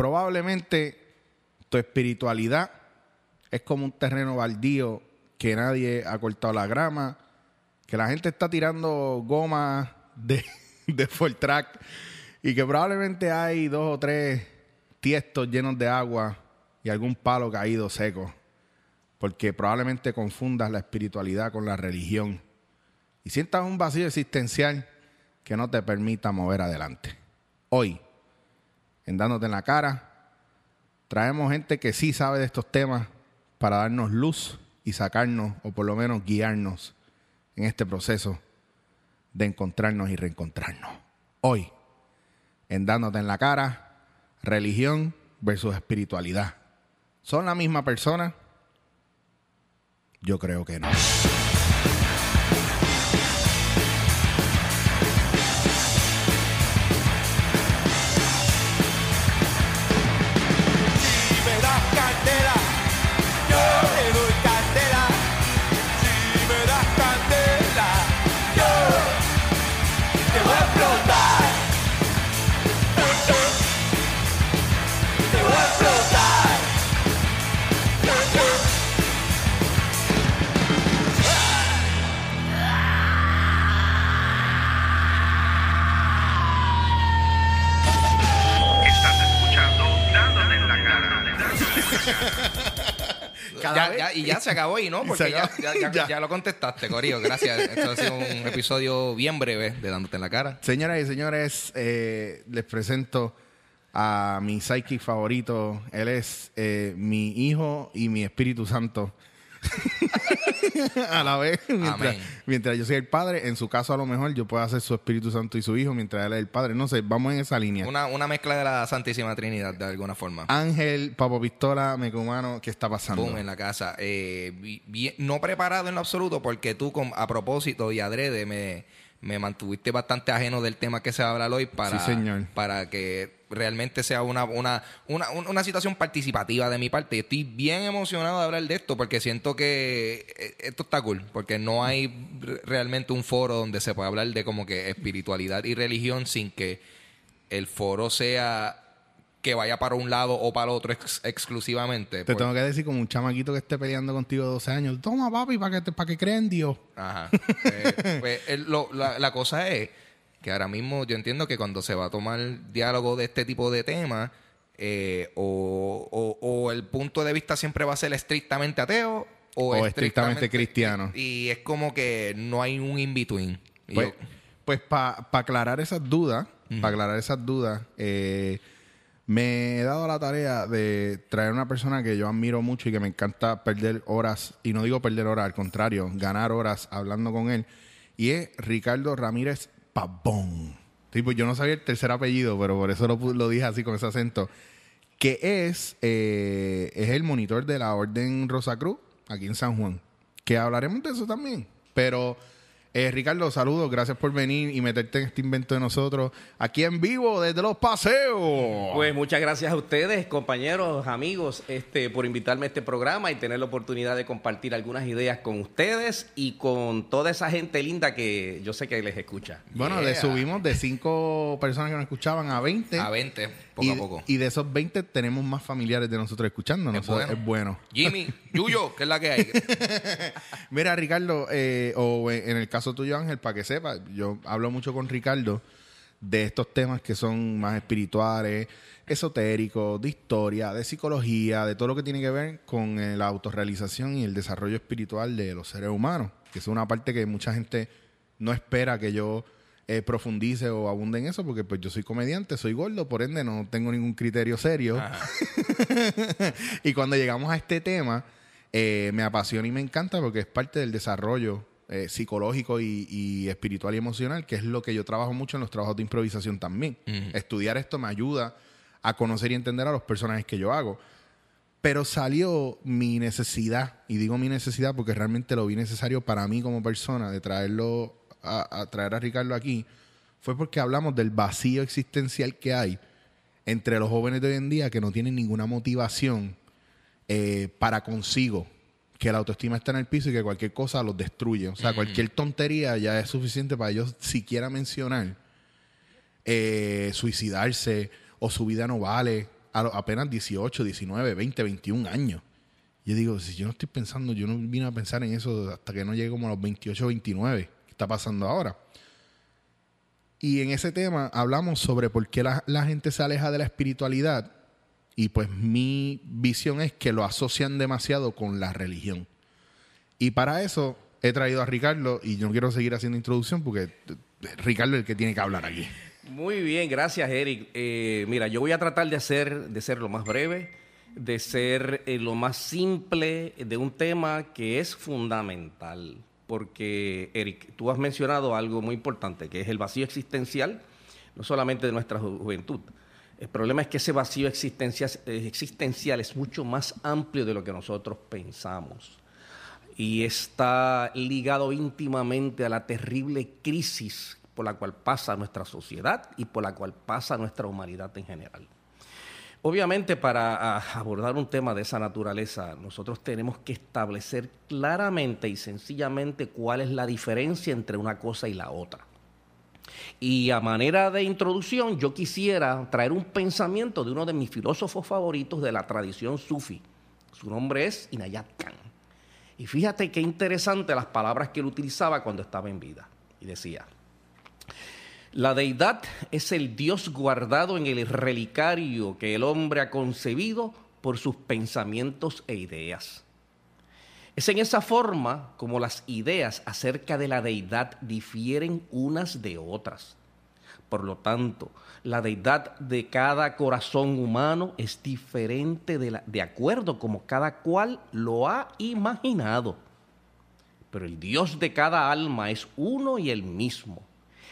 Probablemente tu espiritualidad es como un terreno baldío que nadie ha cortado la grama, que la gente está tirando goma de, de full track y que probablemente hay dos o tres tiestos llenos de agua y algún palo caído seco, porque probablemente confundas la espiritualidad con la religión y sientas un vacío existencial que no te permita mover adelante. Hoy, en dándote en la cara, traemos gente que sí sabe de estos temas para darnos luz y sacarnos, o por lo menos guiarnos en este proceso de encontrarnos y reencontrarnos. Hoy, en dándote en la cara, religión versus espiritualidad. ¿Son la misma persona? Yo creo que no. Y ya se acabó ahí, ¿no? Porque Ya. ya lo contestaste, Corillo. Gracias. Esto ha sido un episodio bien breve de Dándote en la cara. Señoras y señores, eh, les presento a mi psychic favorito. Él es eh, mi hijo y mi Espíritu Santo. a la vez, mientras, yo soy el padre, en su caso a lo mejor yo puedo hacer su Espíritu Santo y su hijo mientras él es el padre. No sé, vamos en esa línea. Una, una mezcla de la Santísima Trinidad, de alguna forma. Ángel, Papo Pistola, Mecumano, ¿qué está pasando? Boom, en la casa. Eh, bien- no preparado en lo absoluto, porque tú, con, a propósito y adrede, me, me mantuviste bastante ajeno del tema que se va a hablar hoy para, Sí, señor. para que realmente sea una, una, una, una- situación participativa de mi parte. Y estoy bien emocionado de hablar de esto, porque siento que eh, esto está cool, porque no hay re- realmente un foro donde se pueda hablar de como que espiritualidad y religión sin que el foro sea que vaya para un lado o para el otro ex- exclusivamente. Te tengo que decir como un chamaquito que esté peleando contigo de 12 años. Toma, papi, para que, te- para que crea en Dios. Ajá. Eh, pues, el- lo- la, la cosa es que ahora mismo yo entiendo que cuando se va a tomar diálogo de este tipo de temas, eh, o, o- o el punto de vista siempre va a ser estrictamente ateo o, O estrictamente cristiano. Y es como que no hay un in-between. Pues, pues para aclarar esas dudas, para aclarar esas dudas, eh, me he dado la tarea de traer una persona que yo admiro mucho y que me encanta perder horas, y no digo perder horas, al contrario, ganar horas hablando con él, y es Ricardo Ramírez Pavón. Tipo, yo no sabía el tercer apellido, pero por eso lo, dije así con ese acento. Que es, eh, es el monitor de la Orden Rosacruz, aquí en San Juan. Que hablaremos de eso también. Pero, eh, Ricardo, saludos, gracias por venir y meterte en este invento de nosotros aquí en vivo desde los paseos. Pues muchas gracias a ustedes, compañeros, amigos, este, por invitarme a este programa y tener la oportunidad de compartir algunas ideas con ustedes y con toda esa gente linda que yo sé que les escucha. bueno, le Yeah. subimos de personas que nos escuchaban a 20. a 20, poco y, a poco. y de esos 20 tenemos más familiares de nosotros escuchándonos. Es bueno. es bueno. Jimmy, Yuyo, ¿qué es la que hay? Mira, Ricardo, eh, o en el caso tuyo, Ángel, para que sepas, yo hablo mucho con Ricardo de estos temas que son más espirituales, esotéricos, de historia, de psicología, de todo lo que tiene que ver con eh, la autorrealización y el desarrollo espiritual de los seres humanos, que es una parte que mucha gente no espera que yo eh, profundice o abunde en eso, porque pues yo soy comediante, soy gordo, por ende no tengo ningún criterio serio. y cuando llegamos a este tema, eh, me apasiona y me encanta porque es parte del desarrollo eh, psicológico y, y espiritual y emocional, que es lo que yo trabajo mucho en los trabajos de improvisación también. Estudiar esto me ayuda a conocer y entender a los personajes que yo hago. Pero salió mi necesidad, y digo mi necesidad porque realmente lo vi necesario para mí como persona de traerlo a, a traer a Ricardo aquí, fue porque hablamos del vacío existencial que hay entre los jóvenes de hoy en día que no tienen ninguna motivación eh, para consigo, que la autoestima está en el piso y que cualquier cosa los destruye. O sea, cualquier tontería ya es suficiente para ellos siquiera mencionar eh, suicidarse o su vida no vale a lo- apenas 18, 19, 20, 21 años. Yo digo, si yo no estoy pensando, yo no vine a pensar en eso hasta que no llegue como a los 28, 29. ¿Qué está pasando ahora? Y en ese tema hablamos sobre por qué la, la gente se aleja de la espiritualidad. Y pues mi visión es que lo asocian demasiado con la religión. Y para eso he traído a Ricardo y yo no quiero seguir haciendo introducción porque eh, Ricardo es el que tiene que hablar aquí. Muy bien, gracias Eric. Eh, mira, yo voy a tratar de hacer, de ser lo más breve, de ser eh, lo más simple de un tema que es fundamental. Porque, Eric, tú has mencionado algo muy importante, que es el vacío existencial, no solamente de nuestra ju- juventud. El problema es que ese vacío existencial, eh, existencial es mucho más amplio de lo que nosotros pensamos y está ligado íntimamente a la terrible crisis por la cual pasa nuestra sociedad y por la cual pasa nuestra humanidad en general. Obviamente, para abordar un tema de esa naturaleza, nosotros tenemos que establecer claramente y sencillamente cuál es la diferencia entre una cosa y la otra. Y a manera de introducción, yo quisiera traer un pensamiento de uno de mis filósofos favoritos de la tradición sufi. Su nombre es Inayat Khan. Y fíjate qué interesante las palabras que él utilizaba cuando estaba en vida. Y decía, la deidad es el Dios guardado en el relicario que el hombre ha concebido por sus pensamientos e ideas. Es en esa forma como las ideas acerca de la deidad difieren unas de otras. Por lo tanto, la deidad de cada corazón humano es diferente de, acuerdo como cada cual lo ha imaginado. Pero el Dios de cada alma es uno y el mismo,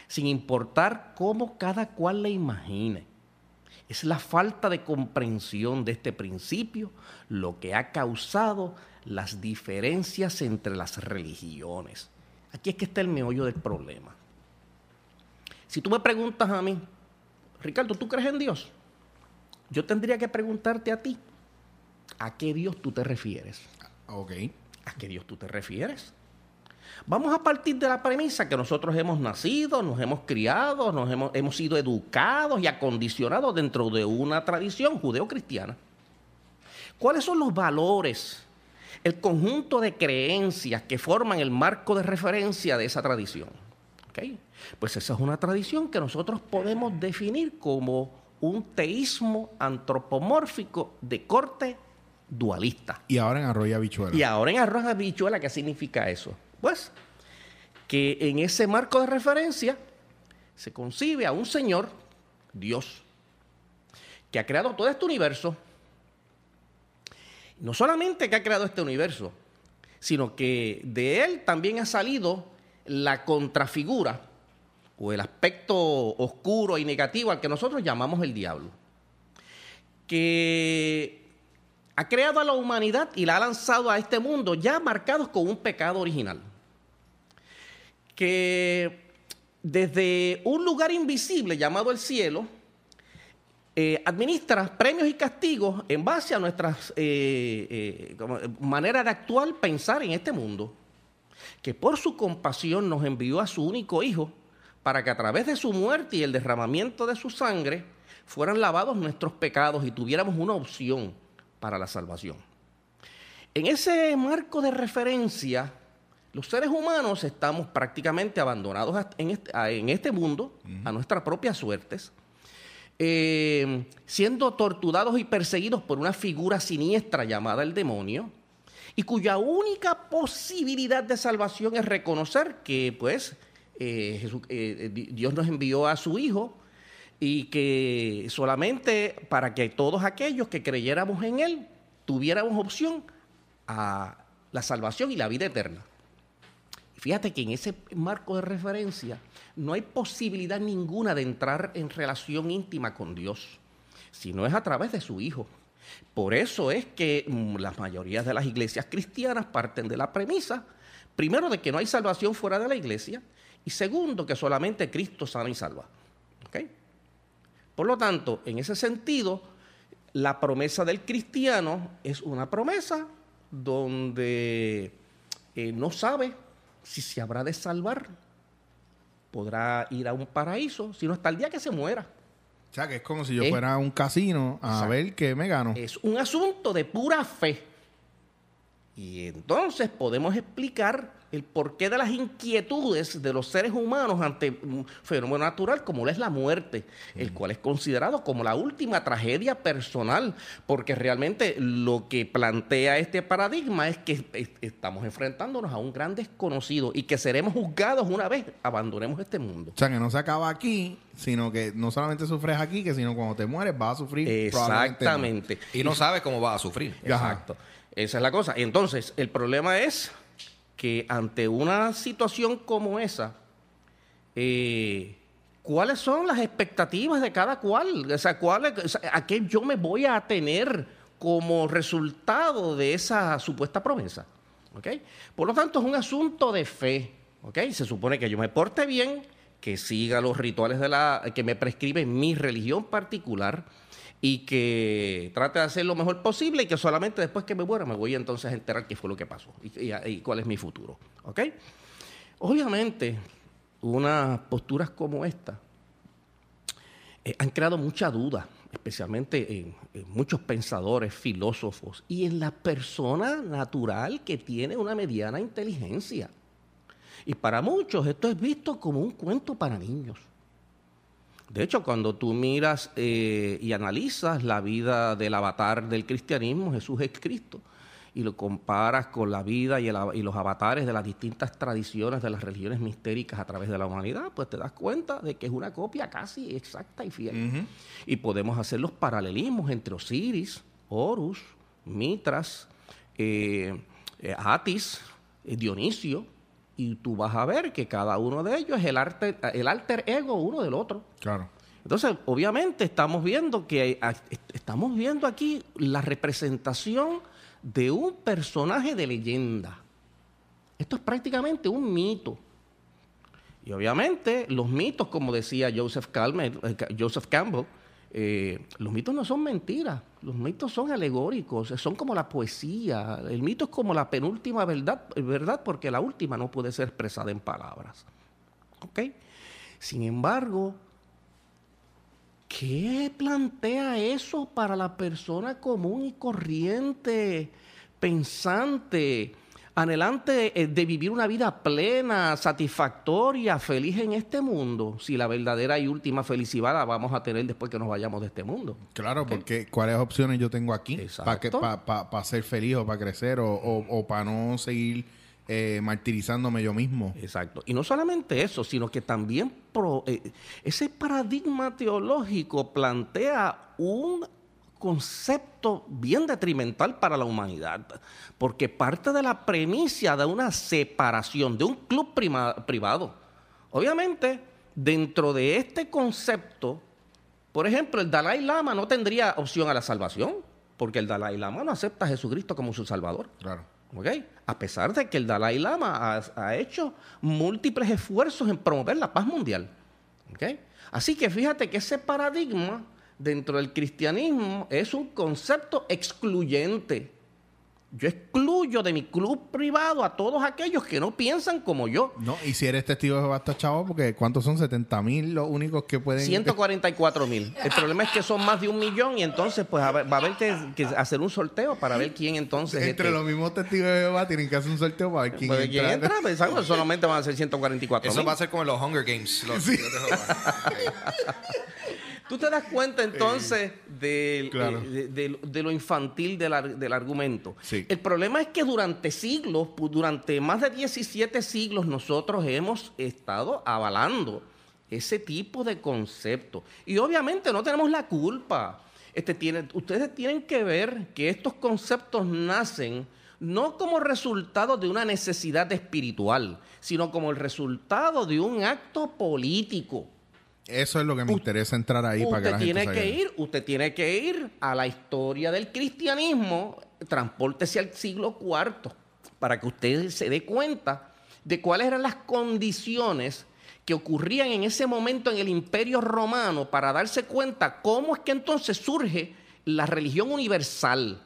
sin importar cómo cada cual le imagine. Es la falta de comprensión de este principio lo que ha causado las diferencias entre las religiones. Aquí es que está el meollo del problema. Si tú me preguntas a mí, Ricardo, ¿tú crees en Dios? Yo tendría que preguntarte a ti, ¿a qué Dios tú te refieres? Ok. ¿A qué Dios tú te refieres? Vamos a partir de la premisa que nosotros hemos nacido, nos hemos criado, nos hemos, hemos sido educados y acondicionados dentro de una tradición judeocristiana. ¿Cuáles son los valores, el conjunto de creencias que forman el marco de referencia de esa tradición? ¿Ok? Pues esa es una tradición que nosotros podemos definir como un teísmo antropomórfico de corte dualista. Y ahora en Arroyo Habichuela. Y ahora en arroz habichuela, ¿qué significa eso? Pues que en ese marco de referencia se concibe a un Señor, Dios, que ha creado todo este universo. No solamente que ha creado este universo, sino que de él también ha salido la contrafigura o el aspecto oscuro y negativo al que nosotros llamamos el diablo. Que ha creado a la humanidad y la ha lanzado a este mundo ya marcados con un pecado original. Que desde un lugar invisible llamado el cielo, eh, administra premios y castigos en base a nuestras eh, eh, manera de actuar, pensar en este mundo. Que por su compasión nos envió a su único hijo para que a través de su muerte y el derramamiento de su sangre fueran lavados nuestros pecados y tuviéramos una opción para la salvación. En ese marco de referencia, los seres humanos estamos prácticamente abandonados en este, en este mundo, a nuestras propias suertes, eh, siendo torturados y perseguidos por una figura siniestra llamada el demonio, y cuya única posibilidad de salvación es reconocer que, pues, eh, eh, Di- Dios nos envió a su Hijo y que solamente para que todos aquellos que creyéramos en Él tuviéramos opción a la salvación y la vida eterna. Fíjate que en ese marco de referencia no hay posibilidad ninguna de entrar en relación íntima con Dios. sino es a través de su Hijo. Por eso es que mm, las mayorías de las iglesias cristianas parten de la premisa, primero, de que no hay salvación fuera de la iglesia, y segundo, que solamente Cristo sana y salva. ¿Ok? Por lo tanto, en ese sentido, la promesa del cristiano es una promesa donde eh, no sabe si se habrá de salvar, podrá ir a un paraíso, sino hasta el día que se muera. O sea, que es como si yo fuera a un casino a ver qué me gano. Es un asunto de pura fe. Y entonces podemos explicar el porqué de las inquietudes de los seres humanos ante un fenómeno natural como lo es la muerte, el cual es considerado como la última tragedia personal, porque realmente lo que plantea este paradigma es que es- estamos enfrentándonos a un gran desconocido y que seremos juzgados una vez abandonemos este mundo. O sea, que no se acaba aquí, sino que no solamente sufres aquí, que sino cuando te mueres vas a sufrir. Exactamente. Y no sabes cómo vas a sufrir. Ajá. Exacto. Esa es la cosa. Entonces, el problema es que ante una situación como esa, eh, ¿cuáles son las expectativas de cada cual? O sea, ¿cuál es- o sea, ¿a qué yo me voy a atener como resultado de esa supuesta promesa? ¿Ok? Por lo tanto, es un asunto de fe. ¿Ok? Se supone que yo me porte bien, que siga los rituales de la que me prescribe mi religión particular y que trate de hacer lo mejor posible y que solamente después que me muera me voy entonces a enterar qué fue lo que pasó y, cuál es mi futuro. ¿Ok? Obviamente, unas posturas como esta eh, han creado mucha duda, especialmente en, en muchos pensadores, filósofos y en la persona natural que tiene una mediana inteligencia. Y para muchos esto es visto como un cuento para niños. De hecho, cuando tú miras eh, y analizas la vida del avatar del cristianismo, Jesús es Cristo, y lo comparas con la vida y, el av- y los avatares de las distintas tradiciones de las religiones mistéricas a través de la humanidad, pues te das cuenta de que es una copia casi exacta y fiel. Y podemos hacer los paralelismos entre Osiris, Horus, Mitras, eh, eh, Atis, Dionisio, y tú vas a ver que cada uno de ellos es el, arte, el alter ego uno del otro. Claro. Entonces, obviamente estamos viendo que estamos viendo aquí la representación de un personaje de leyenda. Esto es prácticamente un mito. Y obviamente los mitos, como decía Joseph, Calmer- eh, Joseph Campbell, eh, los mitos no son mentiras, los mitos son alegóricos, son como la poesía. El mito es como la penúltima verdad, verdad porque la última no puede ser expresada en palabras. ¿Ok? Sin embargo, ¿Qué plantea eso para la persona común y corriente, pensante, anhelante eh, de vivir una vida plena, satisfactoria, feliz en este mundo? Si la verdadera y última felicidad la vamos a tener después que nos vayamos de este mundo. Claro, porque ¿cuáles opciones yo tengo aquí? Para ser feliz o para crecer o, para no seguir eh, martirizándome yo mismo. Exacto. Y no solamente eso, sino que también pro- eh, ese paradigma teológico plantea un concepto bien detrimental para la humanidad, porque parte de la premisa de una separación, de un club prima- privado. Obviamente, dentro de este concepto, por ejemplo, el Dalai Lama no tendría opción a la salvación, porque el Dalai Lama no acepta a Jesucristo como su Salvador. Claro. A pesar de que el Dalai Lama ha, ha hecho múltiples esfuerzos en promover la paz mundial. Así que fíjate que ese paradigma dentro del cristianismo es un concepto excluyente. Yo excluyo de mi club privado a todos aquellos que no piensan como yo. No, y si eres testigo de Jehová, está chavo, porque ¿cuántos son? 70 mil los únicos que pueden... 144 mil. El problema es que son más de un millón y entonces pues a ver- va a haber que, que hacer un sorteo para ver quién entonces... Entre este, los mismos testigos de Jehová tienen que hacer un sorteo para ver quién, pues, ¿quién entra. entra? Pensamos, solamente van a ser 144 Eso va a ser como en los Hunger Games. los- Sí. Tú te das cuenta entonces del- claro. eh, de, de- de lo infantil del, ar- del argumento. Sí. El problema es que durante siglos, durante más de 17 siglos, nosotros hemos estado avalando ese tipo de concepto. Y obviamente no tenemos la culpa. Este, tiene- ustedes tienen que ver que estos conceptos nacen no como resultado de una necesidad espiritual, sino como el resultado de un acto político. Eso es lo que me interesa entrar ahí para que usted la gente tiene que ir, usted tiene que ir a la historia del cristianismo, transpórtese al siglo IV para que usted se dé cuenta de cuáles eran las condiciones que ocurrían en ese momento en el Imperio Romano para darse cuenta cómo es que entonces surge la religión universal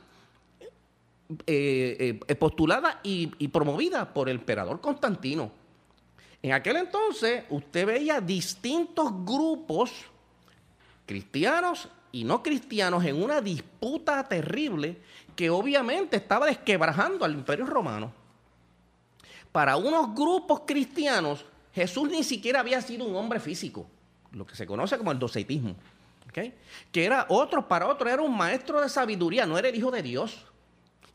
eh, eh, postulada y, y promovida por el emperador Constantino. En aquel entonces usted veía distintos grupos cristianos y no cristianos en una disputa terrible que obviamente estaba desquebrajando al imperio romano. Para unos grupos cristianos, Jesús ni siquiera había sido un hombre físico, lo que se conoce como el docetismo. Que era otro, para otros era un maestro de sabiduría, no era el hijo de Dios.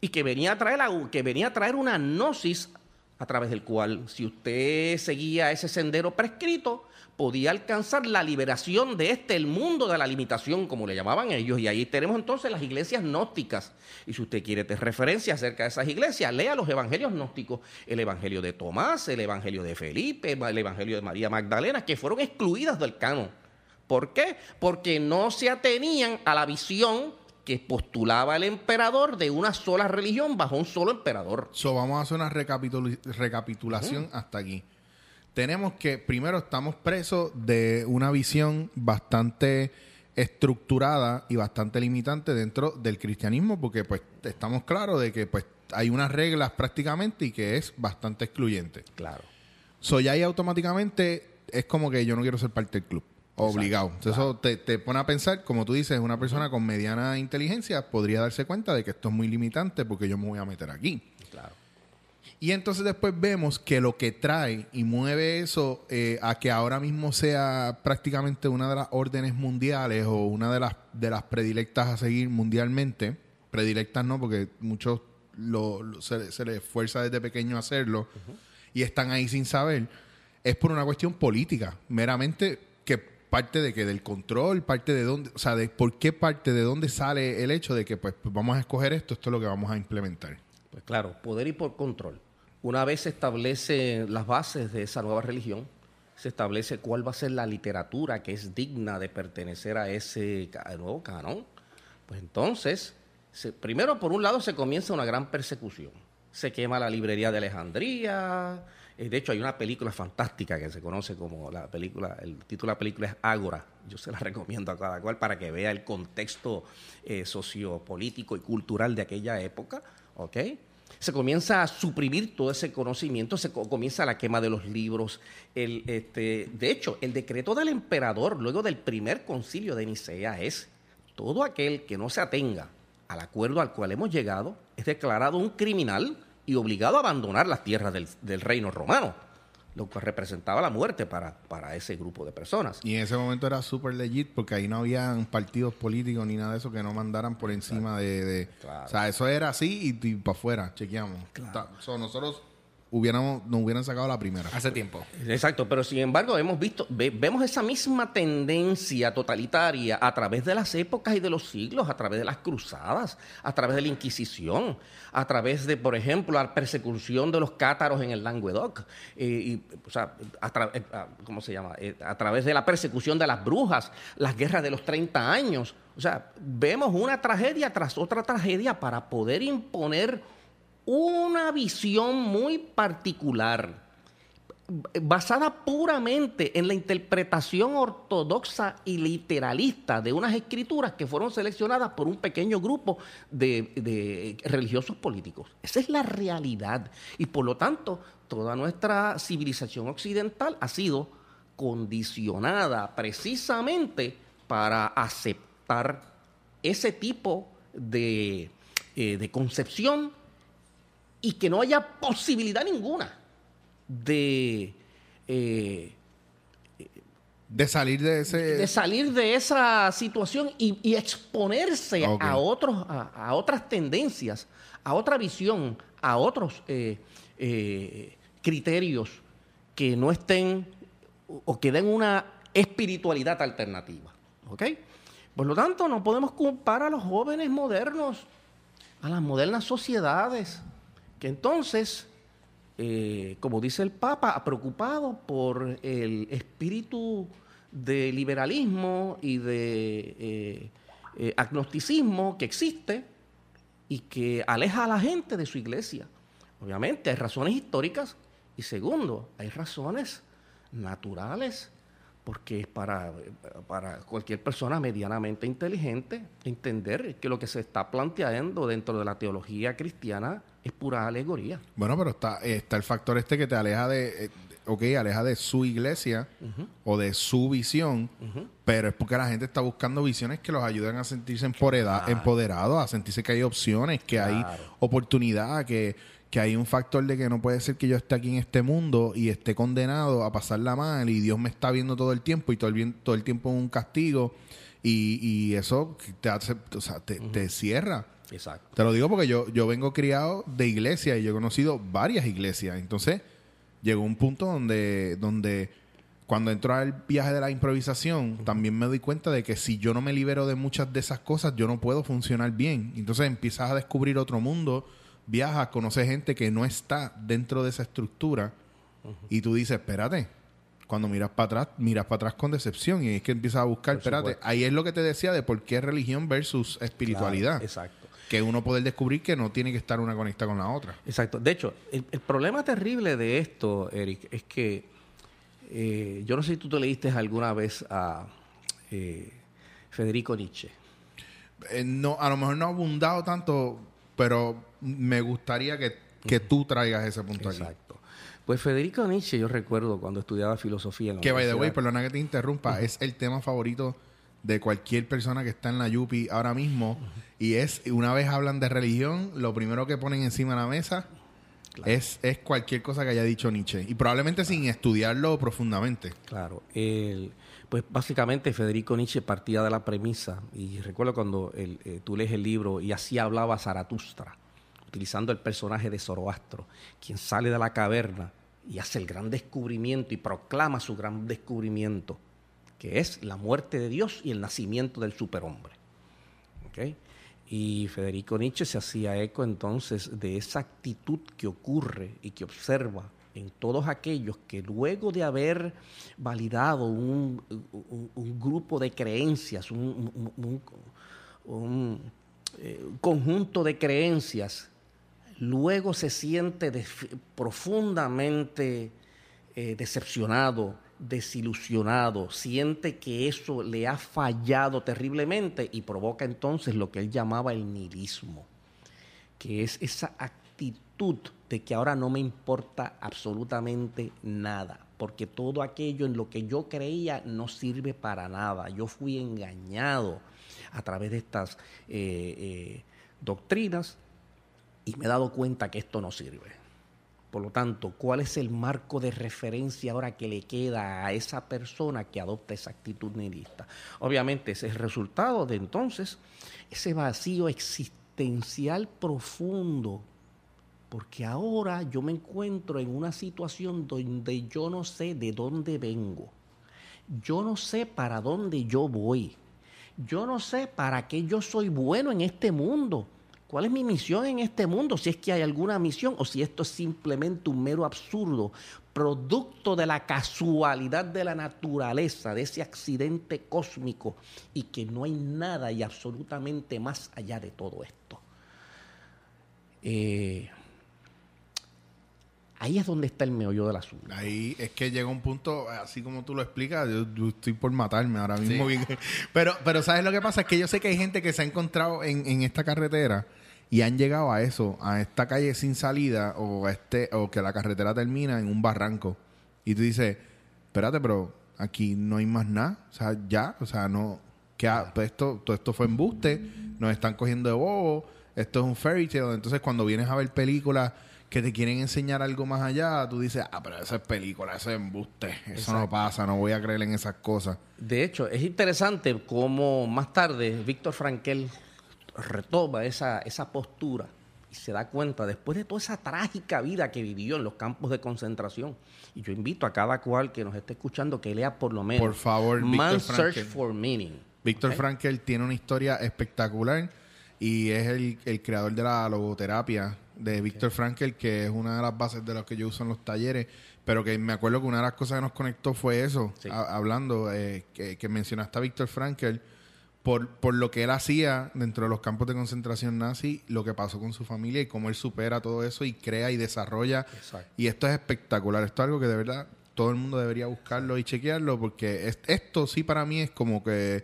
Y que venía a traer, que venía a traer una gnosis a través del cual, si usted seguía ese sendero prescrito, podía alcanzar la liberación de este, el mundo de la limitación, como le llamaban ellos. Y ahí tenemos entonces las iglesias gnósticas. Y si usted quiere tener referencia acerca de esas iglesias, lea los evangelios gnósticos, el evangelio de Tomás, el evangelio de Felipe, el evangelio de María Magdalena, que fueron excluidas del canon. ¿Por qué? Porque no se atenían a la visión que postulaba el emperador de una sola religión bajo un solo emperador. So, vamos a hacer una recapitul- recapitulación hasta aquí. Tenemos que, primero, estamos presos de una visión bastante estructurada y bastante limitante dentro del cristianismo, porque pues estamos claros de que pues hay unas reglas prácticamente y que es bastante excluyente. Claro. So, ya ahí automáticamente es como que yo no quiero ser parte del club. Obligado. Entonces, Eso te, te pone a pensar, como tú dices, una persona con mediana inteligencia podría darse cuenta de que esto es muy limitante porque yo me voy a meter aquí. Claro. Y entonces después vemos que lo que trae y mueve eso eh, a que ahora mismo sea prácticamente una de las órdenes mundiales o una de las, de las predilectas a seguir mundialmente. Predilectas no, porque muchos lo, lo- se, se les esfuerza desde pequeño a hacerlo y están ahí sin saber. Es por una cuestión política, meramente parte de que del control, parte de dónde, o sea, de por qué parte de dónde sale el hecho de que pues, pues vamos a escoger esto, esto es lo que vamos a implementar. Pues claro, poder y por control. Una vez se establecen las bases de esa nueva religión, se establece cuál va a ser la literatura que es digna de pertenecer a ese nuevo canon. Pues entonces, se- primero por un lado se comienza una gran persecución. Se quema la librería de Alejandría. Eh, De hecho, hay una película fantástica que se conoce como la película, el título de la película es Ágora. Yo se la recomiendo a cada cual para que vea el contexto eh, sociopolítico y cultural de aquella época. Se comienza a suprimir todo ese conocimiento, se co- comienza la quema de los libros. Este, de hecho, el decreto del emperador, luego del primer concilio de Nicea, es todo aquel que no se atenga al acuerdo al cual hemos llegado, es declarado un criminal y obligado a abandonar las tierras del, del reino romano, lo cual representaba la muerte para, para ese grupo de personas. Y en ese momento era súper legit porque ahí no habían partidos políticos ni nada de eso que no mandaran por encima de... de- Claro. O sea, eso era así y, para afuera, chequeamos. Ta- so, nosotros hubiéramos, nos hubieran sacado la primera. Hace tiempo. Exacto, pero sin embargo hemos visto, ve- vemos esa misma tendencia totalitaria a través de las épocas y de los siglos, a través de las cruzadas, a través de la Inquisición, a través de, por ejemplo, la persecución de los cátaros en el Languedoc, eh, y, o sea, a tra- eh, ¿cómo se llama? Eh, a través de la persecución de las brujas, las guerras de los 30 años. O sea, vemos una tragedia tras otra tragedia para poder imponer una visión muy particular basada puramente en la interpretación ortodoxa y literalista de unas escrituras que fueron seleccionadas por un pequeño grupo de, religiosos políticos. Esa es la realidad. Y por lo tanto, toda nuestra civilización occidental ha sido condicionada precisamente para aceptar ese tipo de, eh, de concepción y que no haya posibilidad ninguna de, eh, De salir de ese... de salir de esa situación y, y exponerse a, otros, a, a otras tendencias, a otra visión, a otros eh, eh, criterios que no estén o- o que den una espiritualidad alternativa. ¿ok? Por lo tanto, no podemos culpar a los jóvenes modernos, a las modernas sociedades, que entonces eh, como dice el Papa, preocupado por el espíritu de liberalismo y de eh, eh, agnosticismo que existe y que aleja a la gente de su iglesia. Obviamente hay razones históricas y segundo, hay razones naturales, porque para, para cualquier persona medianamente inteligente entender que lo que se está planteando dentro de la teología cristiana es pura alegoría. Bueno, pero está, está el factor este que te aleja de, eh, ok, aleja de su iglesia o de su visión, pero es porque la gente está buscando visiones que los ayuden a sentirse empoderados, a sentirse que hay opciones, que hay oportunidad, que, que hay un factor de que no puede ser que yo esté aquí en este mundo y esté condenado a pasarla mal y Dios me está viendo todo el tiempo y todo el, todo el tiempo en un castigo y, y eso te, hace, o sea, te, te cierra. Exacto. Te lo digo porque yo, yo vengo criado de iglesia y yo he conocido varias iglesias. Entonces, llegó un punto donde, donde cuando entro al viaje de la improvisación, también me doy cuenta de que si yo no me libero de muchas de esas cosas, yo no puedo funcionar bien. Entonces empiezas a descubrir otro mundo, viajas, conoces gente que no está dentro de esa estructura y tú dices, espérate. Cuando miras para atrás, miras para atrás con decepción y es que empiezas a buscar, Por espérate, supuesto. ahí es lo que te decía de por qué religión versus espiritualidad Claro, exacto. Que uno poder descubrir que no tiene que estar una conectada con la otra. Exacto. De hecho, el, el problema terrible de esto, Eric, es que eh, yo no sé si tú te leíste alguna vez a eh, Federico Nietzsche. Eh, no, a lo mejor no ha abundado tanto, pero me gustaría que, que tú traigas ese punto aquí. Exacto. Pues Federico Nietzsche, yo recuerdo cuando estudiaba filosofía en la Que, by the way, perdona que te interrumpa, es el tema favorito de cualquier persona que está en la Yupi ahora mismo. Y es, una vez hablan de religión, lo primero que ponen encima de la mesa es, es cualquier cosa que haya dicho Nietzsche. Y probablemente sin estudiarlo profundamente. Claro, el- pues básicamente Federico Nietzsche partía de la premisa, y recuerdo cuando el- eh, tú lees el libro y así hablaba Zaratustra, utilizando el personaje de Zoroastro, quien sale de la caverna y hace el gran descubrimiento y proclama su gran descubrimiento, que es la muerte de Dios y el nacimiento del superhombre. Y Federico Nietzsche se hacía eco entonces de esa actitud que ocurre y que observa en todos aquellos que luego de haber validado un, un- grupo de creencias, un, eh, un conjunto de creencias, luego se siente profundamente eh, decepcionado, desilusionado, siente que eso le ha fallado terriblemente y provoca entonces lo que él llamaba el nihilismo, que es esa actitud de que ahora no me importa absolutamente nada, porque todo aquello en lo que yo creía no sirve para nada, yo fui engañado a través de estas eh, eh, doctrinas y me he dado cuenta que esto no sirve. Por lo tanto, ¿cuál es el marco de referencia ahora que le queda a esa persona que adopta esa actitud nihilista? Obviamente ese es el resultado de entonces ese vacío existencial profundo, porque ahora yo me encuentro en una situación donde yo no sé de dónde vengo, yo no sé para dónde yo voy, yo no sé para qué yo soy bueno en este mundo. ¿Cuál es mi misión en este mundo? Si es que hay alguna misión o si esto es simplemente un mero absurdo, producto de la casualidad de la naturaleza, de ese accidente cósmico y que no hay nada y absolutamente más allá de todo esto. Eh, ahí es donde está el meollo del asunto. Ahí es que llega un punto, así como tú lo explicas, yo, yo estoy por matarme ahora mismo. Pero, pero ¿sabes lo que pasa? Es que yo sé que hay gente que se ha encontrado en, en esta carretera y han llegado a eso, a esta calle sin salida o, a este, o que la carretera termina en un barranco. Y tú dices, espérate, pero aquí no hay más nada. O sea, ya, o sea, no... Que esto, todo esto fue embuste, nos están cogiendo de bobo, esto es un fairy tale. Entonces, cuando vienes a ver películas que te quieren enseñar algo más allá, tú dices, ah, pero eso es película, eso es embuste, eso no pasa, no voy a creer en esas cosas. De hecho, es interesante cómo más tarde Víctor Frankel retoma esa, esa postura y se da cuenta, después de toda esa trágica vida que vivió en los campos de concentración, y yo invito a cada cual que nos esté escuchando que lea por lo menos Por favor, Víctor Man's Search Frankel. for Meaning. Víctor. Frankel tiene una historia espectacular y es el, el creador de la logoterapia de Víctor Frankel, que es una de las bases de las que yo uso en los talleres, pero que me acuerdo que una de las cosas que nos conectó fue eso, Sí. a- hablando, eh, que, que mencionaste a Víctor Frankel, por, por lo que él hacía dentro de los campos de concentración nazi, lo que pasó con su familia y cómo él supera todo eso y crea y desarrolla. Exacto. Y esto es espectacular, esto es algo que de verdad todo el mundo debería buscarlo y chequearlo, porque es- esto sí para mí es como que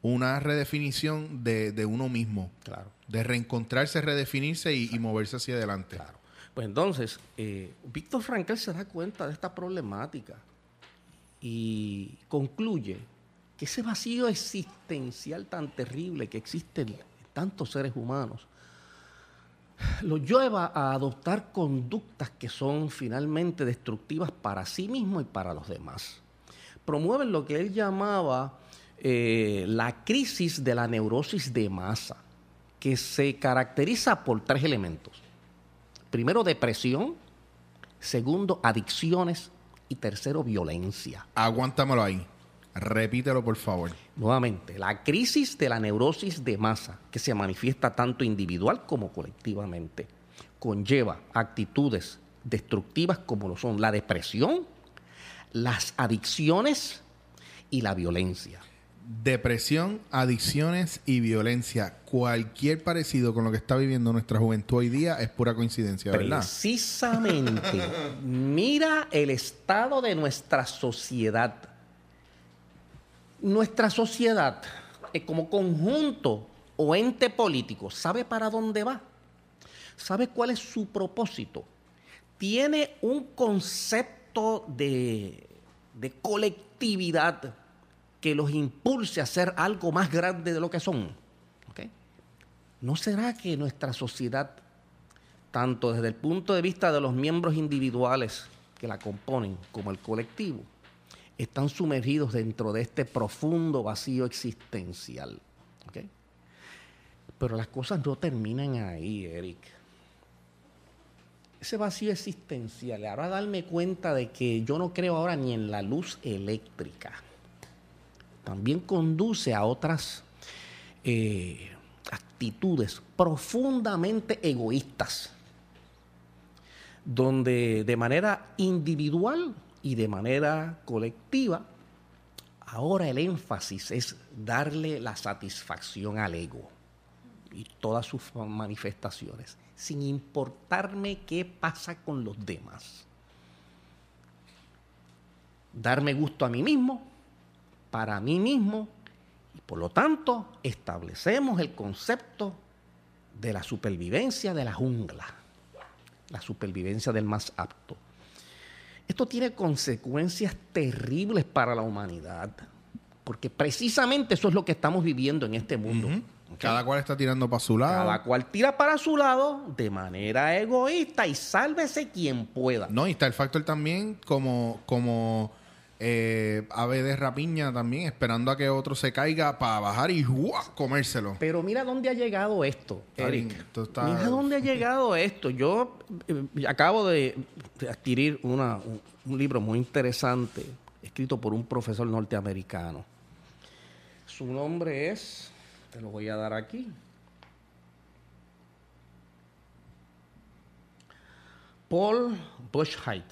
una redefinición de, de uno mismo. Claro. De reencontrarse, redefinirse y, y moverse hacia adelante. Claro. Pues entonces, eh, Víctor Frankel se da cuenta de esta problemática y concluye ese vacío existencial tan terrible que existe en tantos seres humanos lo lleva a adoptar conductas que son finalmente destructivas para sí mismo y para los demás. Promueven lo que él llamaba eh, la crisis de la neurosis de masa, que se caracteriza por tres elementos. Primero, depresión. Segundo, adicciones. Y tercero, violencia. Aguántamelo ahí. Repítelo, por favor. Nuevamente, la crisis de la neurosis de masa, que se manifiesta tanto individual como colectivamente, conlleva actitudes destructivas como lo son la depresión, las adicciones y la violencia. Depresión, adicciones y violencia. Cualquier parecido con lo que está viviendo nuestra juventud hoy día es pura coincidencia, ¿verdad? Precisamente. Mira el estado de nuestra sociedad. Nuestra sociedad, eh, como conjunto o ente político, ¿sabe para dónde va? ¿Sabe cuál es su propósito? Tiene un concepto de, de colectividad que los impulse a ser algo más grande de lo que son. ¿No será que nuestra sociedad tanto desde el punto de vista de los miembros individuales que la componen como el colectivo, están sumergidos dentro de este profundo vacío existencial. Pero las cosas no terminan ahí, Eric. Ese vacío existencial, ahora darme cuenta de que yo no creo ahora ni en la luz eléctrica, también conduce a otras eh, actitudes profundamente egoístas donde de manera individual y de manera colectiva, ahora el énfasis es darle la satisfacción al ego y todas sus manifestaciones, sin importarme qué pasa con los demás. Darme gusto a mí mismo, para mí mismo, y por lo tanto establecemos el concepto de la supervivencia de la jungla la supervivencia del más apto. Esto tiene consecuencias terribles para la humanidad, porque precisamente eso es lo que estamos viviendo en este mundo. Cada cual está tirando para su lado. Cada cual tira para su lado de manera egoísta y sálvese quien pueda. No, y está el factor también como, como eh, ave de rapiña también, esperando a que otro se caiga para bajar y ¡guau! comérselo. Pero mira dónde ha llegado esto, Eric. Mira dónde ha llegado esto. Yo eh, acabo de, de adquirir una- un, un libro muy interesante, escrito por un profesor norteamericano. Su nombre es, te lo voy a dar aquí. Paul Bushheit,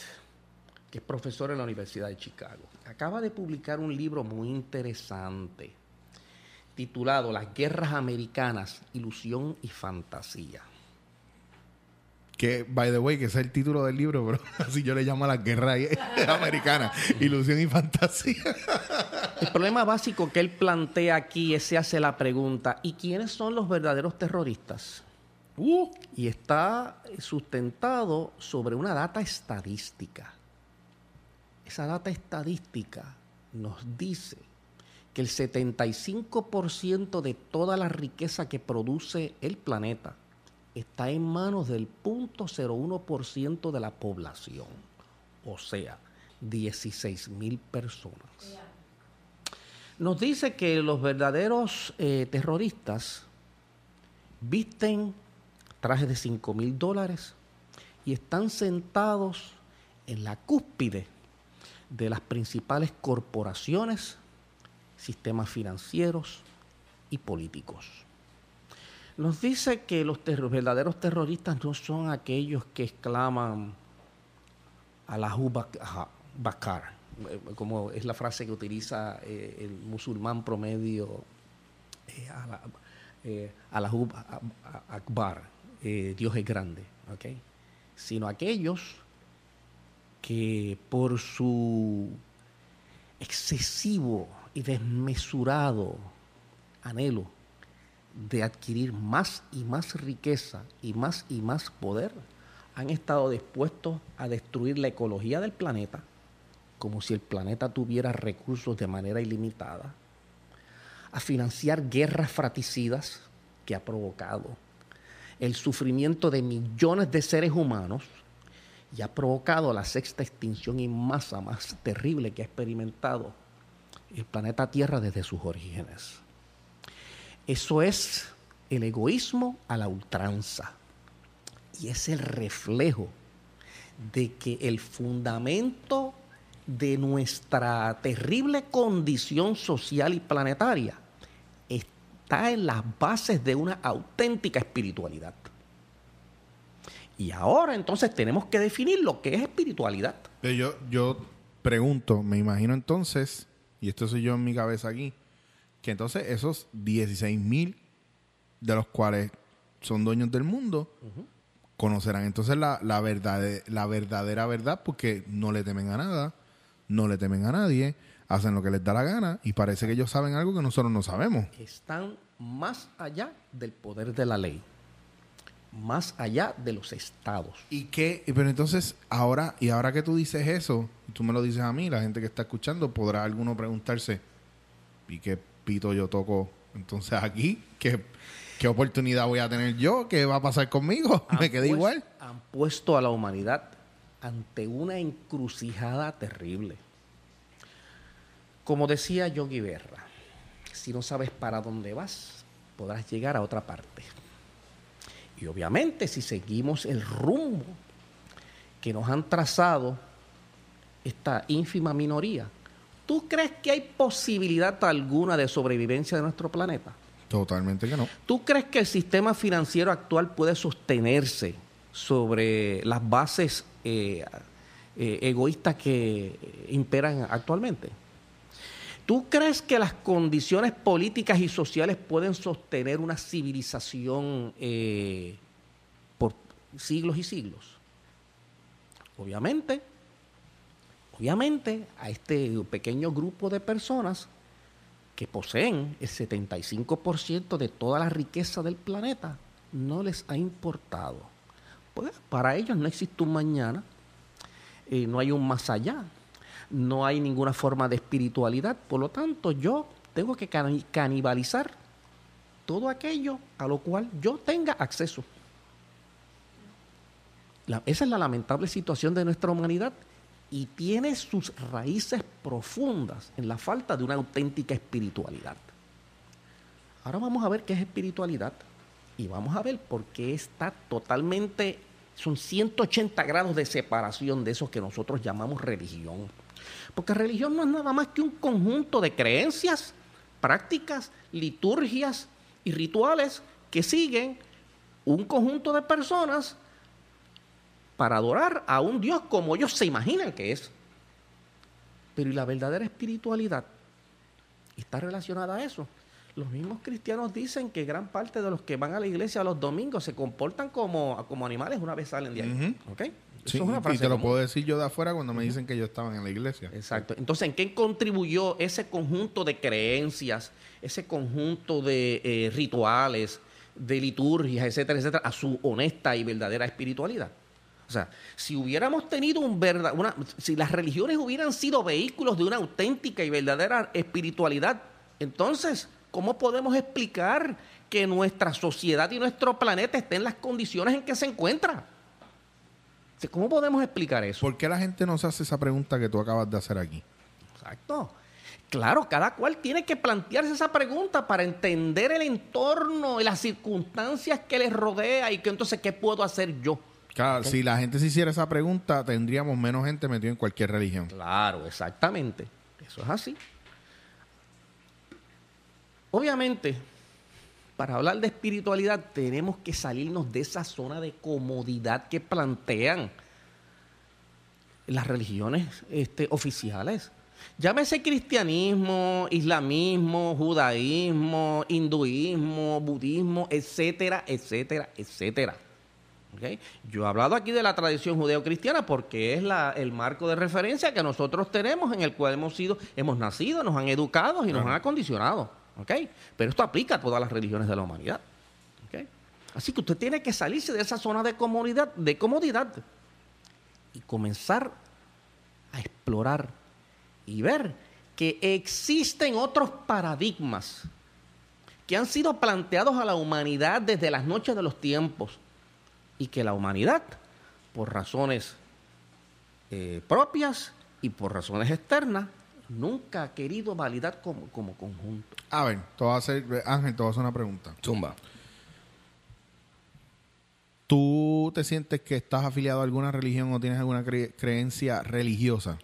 que es profesor en la Universidad de Chicago. Acaba de publicar un libro muy interesante titulado Las guerras americanas, ilusión y fantasía. Que, by the way, que ese es el título del libro, pero así yo le llamo a la guerra americana. Ilusión y fantasía. El problema básico que él plantea aquí es se hace la pregunta, ¿y quiénes son los verdaderos terroristas? Uh, Y está sustentado sobre una data estadística. Esa data estadística nos dice que el 75% de toda la riqueza que produce el planeta está en manos del 0.01% de la población, o sea, 16 mil personas. Nos dice que los verdaderos eh, terroristas visten trajes de 5 mil dólares y están sentados en la cúspide de las principales corporaciones, sistemas financieros y políticos. nos dice que los verdaderos terroristas no son aquellos que exclaman Aha- Bakar, eh, como es la frase que utiliza eh, el musulmán promedio, eh, A- Akbar, eh, Dios es grande, ¿ok? Sino aquellos que por su excesivo y desmesurado anhelo de adquirir más y más riqueza y más y más poder, han estado dispuestos a destruir la ecología del planeta, como si el planeta tuviera recursos de manera ilimitada, a financiar guerras fratricidas que ha provocado el sufrimiento de millones de seres humanos y ha provocado la sexta extinción en masa más terrible que ha experimentado el planeta Tierra desde sus orígenes. Eso es el egoísmo a la ultranza. Y es el reflejo de que el fundamento de nuestra terrible condición social y planetaria está en las bases de una auténtica espiritualidad. Y ahora entonces tenemos que definir lo que es espiritualidad. Pero yo, yo pregunto, me imagino entonces, y esto soy yo en mi cabeza aquí, que entonces esos 16 mil de los cuales son dueños del mundo, conocerán entonces la, la, verdad, la verdadera verdad porque no le temen a nada, no le temen a nadie, hacen lo que les da la gana y parece que ellos saben algo que nosotros no sabemos. Están más allá del poder de la ley, más allá de los estados. ¿Y qué? Pero entonces, ahora, y ahora que tú dices eso, y tú me lo dices a mí, la gente que está escuchando, podrá alguno preguntarse, ¿y qué pito yo toco entonces aquí? ¿Qué, qué oportunidad voy a tener yo? ¿Qué va a pasar conmigo? ¿Me quedé igual? Han puesto a la humanidad ante una encrucijada terrible. Como decía Yogi Berra, si no sabes para dónde vas, podrás llegar a otra parte. Y obviamente si seguimos el rumbo que nos han trazado esta ínfima minoría, ¿tú crees que hay posibilidad alguna de sobrevivencia de nuestro planeta? Totalmente que no. ¿Tú crees que el sistema financiero actual puede sostenerse sobre las bases eh, eh, egoístas que imperan actualmente? ¿Tú crees que las condiciones políticas y sociales pueden sostener una civilización eh, por siglos y siglos? Obviamente, obviamente a este pequeño grupo de personas que poseen el 75% de toda la riqueza del planeta, no les ha importado. Pues para ellos no existe un mañana, eh, no hay un más allá, no hay ninguna forma de espiritualidad. Por lo tanto, yo tengo que cani- canibalizar todo aquello a lo cual yo tenga acceso. Esa es la lamentable situación de nuestra humanidad y tiene sus raíces profundas en la falta de una auténtica espiritualidad. Ahora vamos a ver qué es espiritualidad y vamos a ver por qué está totalmente, son 180 grados de separación de eso que nosotros llamamos religión. Porque religión no es nada más que un conjunto de creencias, prácticas, liturgias y rituales que siguen un conjunto de personas para adorar a un Dios como ellos se imaginan que es. Pero ¿y la verdadera espiritualidad? Está relacionada a eso. Los mismos cristianos dicen que gran parte de los que van a la iglesia los domingos se comportan como, como animales una vez salen de ahí. ¿Ok? Eso Sí, es una y te lo común. puedo decir yo de afuera cuando me dicen que yo estaba en la iglesia. Exacto. Entonces, ¿en qué contribuyó ese conjunto de creencias, ese conjunto de eh, rituales, de liturgias, etcétera, etcétera, a su honesta y verdadera espiritualidad? O sea, si hubiéramos tenido un verdad, una, si las religiones hubieran sido vehículos de una auténtica y verdadera espiritualidad, entonces, ¿cómo podemos explicar que nuestra sociedad y nuestro planeta estén en las condiciones en que se encuentra? ¿Cómo podemos explicar eso? ¿Por qué la gente no se hace esa pregunta que tú acabas de hacer aquí? Exacto. Claro, cada cual tiene que plantearse esa pregunta para entender el entorno y las circunstancias que les rodea y que entonces, ¿qué puedo hacer yo? Claro, si la gente se hiciera esa pregunta, tendríamos menos gente metida en cualquier religión. Claro, exactamente. Eso es así. Obviamente, para hablar de espiritualidad tenemos que salirnos de esa zona de comodidad que plantean las religiones este, oficiales. Llámese cristianismo, islamismo, judaísmo, hinduismo, budismo, etcétera, etcétera, etcétera. ¿Ok? Yo he hablado aquí de la tradición judeo-cristiana porque es la, el marco de referencia que nosotros tenemos en el cual hemos sido, hemos nacido, nos han educado y nos han acondicionado. Pero esto aplica a todas las religiones de la humanidad. Así que usted tiene que salirse de esa zona de comodidad, de comodidad y comenzar a explorar y ver que existen otros paradigmas que han sido planteados a la humanidad desde las noches de los tiempos y que la humanidad, por razones eh, propias y por razones externas, nunca ha querido validar como, como conjunto. A ver, te voy a hacer, Ángel, te voy a hacer una pregunta. Zumba. ¿Tú te sientes que estás afiliado a alguna religión o tienes alguna cre- creencia religiosa?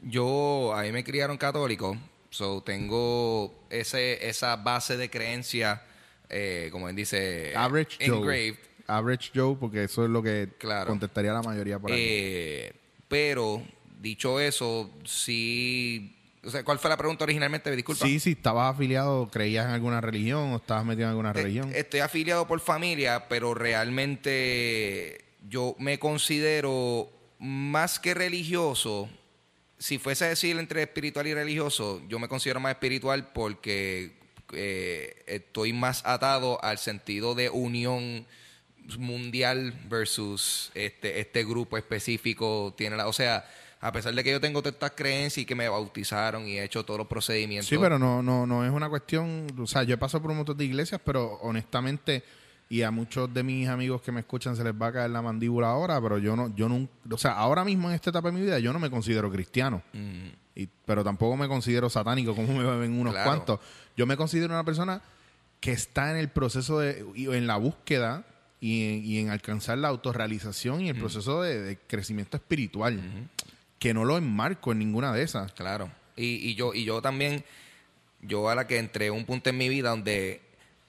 Yo, a mí me criaron católico, so tengo ese, esa base de creencia, eh, como él dice, Average Joe. engraved. Average Joe, porque eso es lo que Claro. contestaría la mayoría por aquí. Eh, pero, dicho eso, sí... O sea, ¿Cuál fue la pregunta originalmente? Disculpa. Sí, sí, estabas afiliado, creías en alguna religión o estabas metido en alguna Eh, religión. Estoy afiliado por familia, pero realmente yo me considero más que religioso. Si fuese a decir entre espiritual y religioso, yo me considero más espiritual porque eh, estoy más atado al sentido de unión mundial versus este, este grupo específico tiene la, o sea, a pesar de que yo tengo todas estas creencias y que me bautizaron y he hecho todos los procedimientos. Sí, pero no, no, no es una cuestión. O sea, yo he pasado por un montón de iglesias, pero honestamente, y a muchos de mis amigos que me escuchan se les va a caer la mandíbula ahora, pero yo no, yo no, o sea, ahora mismo en esta etapa de mi vida, yo no me considero cristiano. Y, pero tampoco me considero satánico, como me ven unos Claro. cuantos. Yo me considero una persona que está en el proceso de, y en la búsqueda y en, y en alcanzar la autorrealización y el proceso de, de crecimiento espiritual. Que no lo enmarco en ninguna de esas. Claro. Y, y yo, y yo también, yo a la que entré un punto en mi vida donde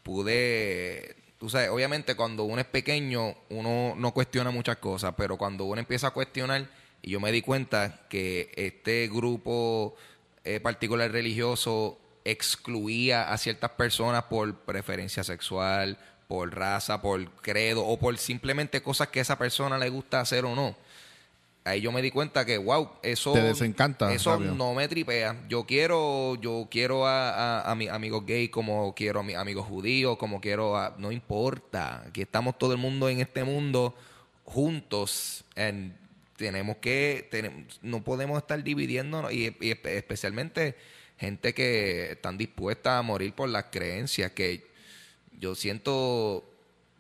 pude, tú sabes, obviamente cuando uno es pequeño, uno no cuestiona muchas cosas, pero cuando uno empieza a cuestionar, y yo me di cuenta que este grupo eh, particular religioso excluía a ciertas personas por preferencia sexual, por raza, por credo o por simplemente cosas que esa persona le gusta hacer o no. Ahí yo me di cuenta que, wow, eso... Te desencanta, Eso no me tripea. Yo quiero, yo quiero a, a, a mis amigos gays como quiero a mis amigos judíos, como quiero a... No importa. Aquí estamos todo el mundo en este mundo juntos. And tenemos que... tenemos- no podemos estar dividiéndonos. Y, y espe- especialmente gente que están dispuestas a morir por las creencias. Que yo siento...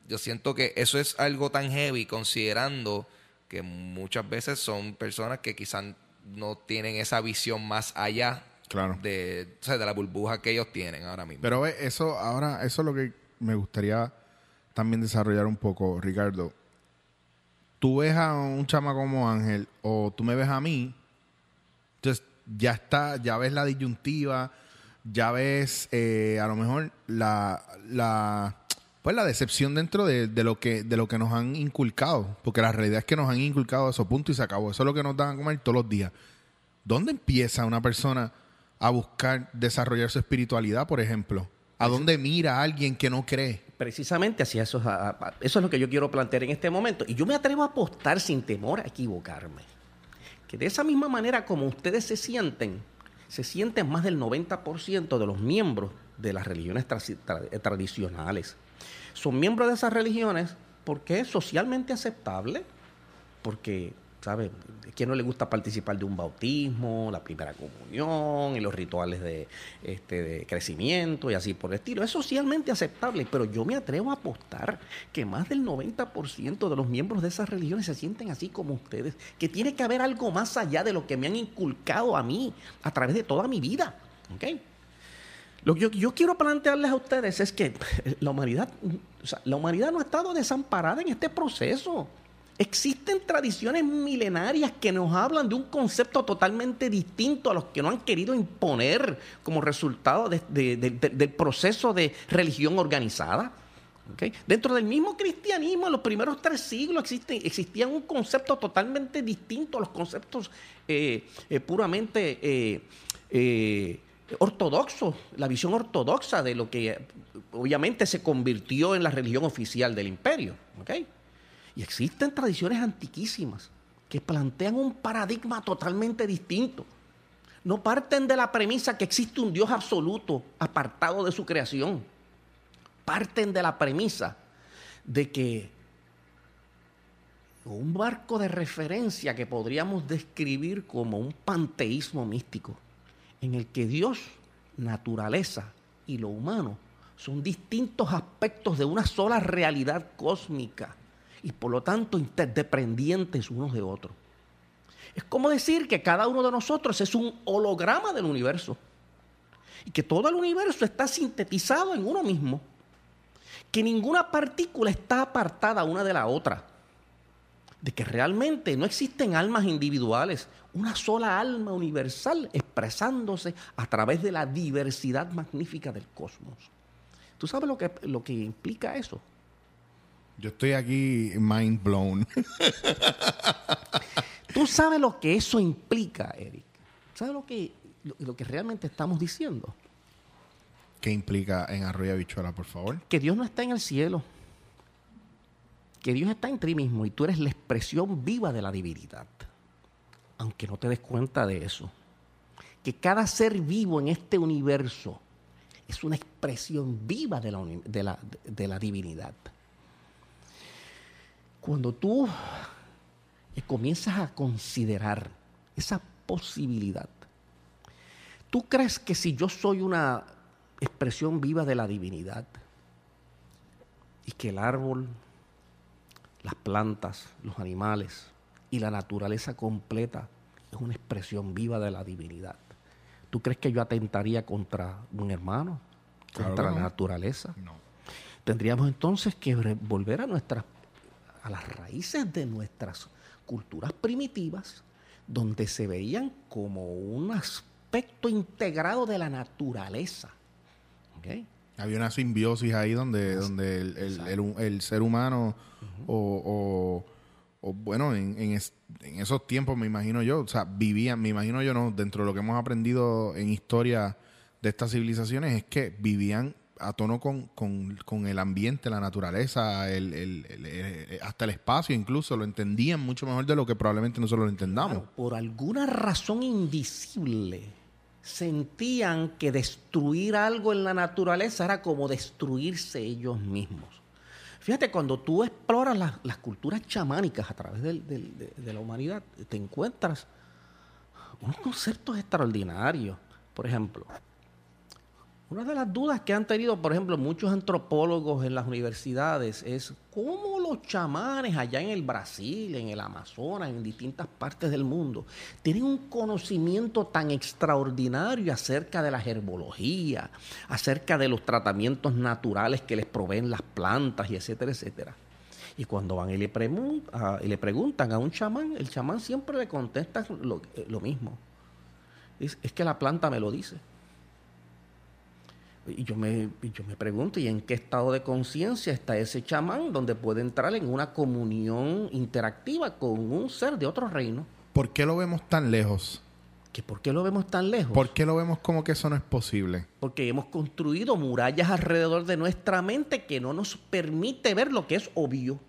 Yo siento que eso es algo tan heavy considerando que muchas veces son personas que quizás no tienen esa visión más allá Claro. de, o sea, de la burbuja que ellos tienen ahora mismo. Pero eso ahora, eso es lo que me gustaría también desarrollar un poco, Ricardo. Tú ves a un chama como Ángel o tú me ves a mí, entonces ya está, ya ves la disyuntiva, ya ves eh, a lo mejor la, la pues la decepción dentro de, de lo que de lo que nos han inculcado, porque la realidad es que nos han inculcado eso punto y se acabó, eso es lo que nos dan a comer todos los días. ¿Dónde empieza una persona a buscar desarrollar su espiritualidad, por ejemplo? ¿A dónde mira alguien que no cree? Precisamente hacia eso, a- a- eso es lo que yo quiero plantear en este momento. Y yo me atrevo a apostar sin temor a equivocarme. Que de esa misma manera como ustedes se sienten, se sienten más del 90% de los miembros de las religiones tra- tra- tradicionales. Son miembros de esas religiones porque es socialmente aceptable, porque, ¿sabe? ¿A quién no le gusta participar de un bautismo, la primera comunión y los rituales de, este, de crecimiento y así por el estilo? Es socialmente aceptable, pero yo me atrevo a apostar que más del 90% de los miembros de esas religiones se sienten así como ustedes, que tiene que haber algo más allá de lo que me han inculcado a mí a través de toda mi vida. ¿ok? Lo que yo, quiero plantearles a ustedes es que la humanidad, la humanidad no ha estado desamparada en este proceso. Existen tradiciones milenarias que nos hablan de un concepto totalmente distinto a los que no han querido imponer como resultado de- de- de- de- del proceso de religión organizada. Dentro del mismo cristianismo, en los primeros tres siglos existe, existía un concepto totalmente distinto a los conceptos eh, eh, puramente eh, ortodoxos, la visión ortodoxa de lo que eh, obviamente se convirtió en la religión oficial del imperio. Y existen tradiciones antiquísimas que plantean un paradigma totalmente distinto. No parten de la premisa que existe un Dios absoluto apartado de su creación. Parten de la premisa de que un marco de referencia que podríamos describir como un panteísmo místico, en el que Dios, naturaleza y lo humano son distintos aspectos de una sola realidad cósmica y por lo tanto interdependientes unos de otros. Es como decir que cada uno de nosotros es un holograma del universo y que todo el universo está sintetizado en uno mismo, que ninguna partícula está apartada una de la otra, de que realmente no existen almas individuales, una sola alma universal expresándose a través de la diversidad magnífica del cosmos. ¿Tú sabes lo que, lo que implica eso? Yo estoy aquí mind blown. ¿Tú sabes lo que eso implica, Eric? ¿Sabes lo que, lo, lo que realmente estamos diciendo? ¿Qué implica en Arroyo Bichuela, por favor? Que Dios no está en el cielo. Que Dios está en ti mismo y tú eres la expresión viva de la divinidad. Aunque no te des cuenta de eso. Que cada ser vivo en este universo es una expresión viva de la, de la divinidad. Cuando tú eh, comienzas a considerar esa posibilidad, ¿tú crees que si yo soy una expresión viva de la divinidad y que el árbol, las plantas, los animales y la naturaleza completa es una expresión viva de la divinidad? ¿Tú crees que yo atentaría contra un hermano? ¿Contra la no. naturaleza? No. Tendríamos entonces que volver a nuestras a las raíces de nuestras culturas primitivas, donde se veían como un aspecto integrado de la naturaleza. ¿ok? Había una simbiosis ahí donde, donde el, el- el- el ser humano o, o- o, bueno, en, en es- en esos tiempos me imagino yo, o sea, vivían, me imagino yo, no, dentro de lo que hemos aprendido en historia de estas civilizaciones es que vivían a tono con, con- con el ambiente, la naturaleza, el, hasta el espacio incluso, lo entendían mucho mejor de lo que probablemente nosotros lo entendamos. Claro, por alguna razón invisible sentían que destruir algo en la naturaleza era como destruirse ellos mismos. Fíjate, cuando tú exploras las, culturas chamánicas a través de, de la humanidad, te encuentras unos conceptos extraordinarios. Por ejemplo, una de las dudas que han tenido, por ejemplo, muchos antropólogos en las universidades es cómo los chamanes allá en el Brasil, en el Amazonas, en distintas partes del mundo, tienen un conocimiento tan extraordinario acerca de la herbología, acerca de los tratamientos naturales que les proveen las plantas y etcétera, etcétera. Y cuando van y le, preguntan a un chamán, el chamán siempre le contesta lo, eh, mismo. Es que la planta me lo dice. Y yo me, yo me pregunto, ¿y en qué estado de conciencia está ese chamán donde puede entrar en una comunión interactiva con un ser de otro reino? ¿Por qué lo vemos tan lejos? ¿Que ¿Por qué lo vemos tan lejos? ¿Por qué lo vemos como que eso no es posible? Porque hemos construido murallas alrededor de nuestra mente que no nos permite ver lo que es obvio.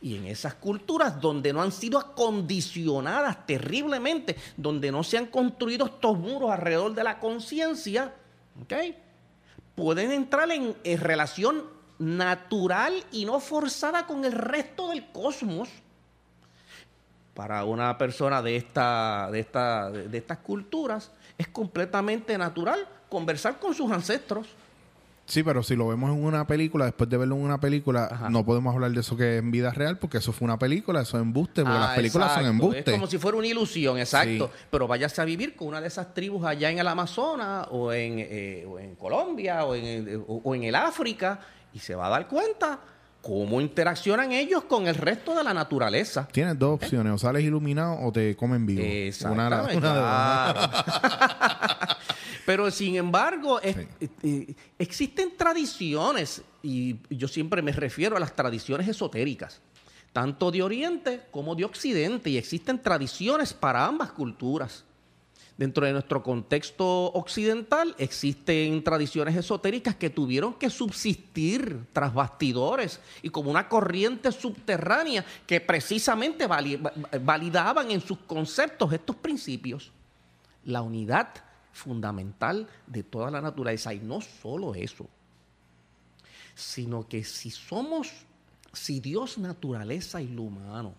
Y en esas culturas donde no han sido acondicionadas terriblemente, donde no se han construido estos muros alrededor de la conciencia, ¿ok? Pueden entrar en, relación natural y no forzada con el resto del cosmos. Para una persona de, esta, de, esta, de estas culturas es completamente natural conversar con sus ancestros. Sí, pero si lo vemos en una película, después de verlo en una película, Ajá. no podemos hablar de eso que es en vida real, porque eso fue una película, eso es embuste, porque Ah, las películas son embuste. Es como si fuera una ilusión, exacto. Sí. Pero váyase a vivir con una de esas tribus allá en el Amazonas o en, eh, o en Colombia o en, el- o- o en el África y se va a dar cuenta cómo interaccionan ellos con el resto de la naturaleza. Tienes dos opciones, o sales iluminado o te comen vivo. Una, Exactamente, una de- claro. Pero sin embargo, es- Sí. eh, existen tradiciones, y yo siempre me refiero a las tradiciones esotéricas, tanto de Oriente como de Occidente, y existen tradiciones para ambas culturas. Dentro de nuestro contexto occidental existen tradiciones esotéricas que tuvieron que subsistir tras bastidores y como una corriente subterránea que precisamente vali- va- validaban en sus conceptos estos principios. La unidad fundamental de toda la naturaleza. Y no solo eso, sino que si somos, si Dios, naturaleza y lo humano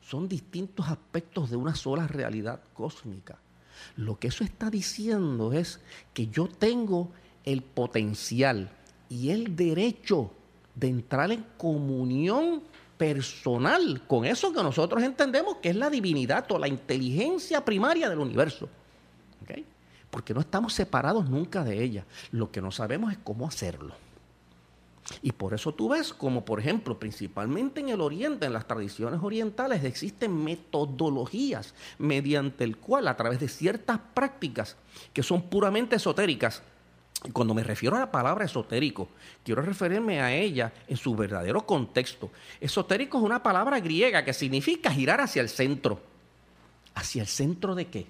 son distintos aspectos de una sola realidad cósmica, lo que eso está diciendo es que yo tengo el potencial y el derecho de entrar en comunión personal con eso que nosotros entendemos que es la divinidad o la inteligencia primaria del universo. Porque no estamos separados nunca de ella. Lo que no sabemos es cómo hacerlo. Y por eso tú ves como, por ejemplo, principalmente en el Oriente, en las tradiciones orientales, existen metodologías mediante el cual, a través de ciertas prácticas que son puramente esotéricas, cuando me refiero a la palabra esotérico, quiero referirme a ella en su verdadero contexto. Esotérico es una palabra griega que significa girar hacia el centro. ¿Hacia el centro de qué?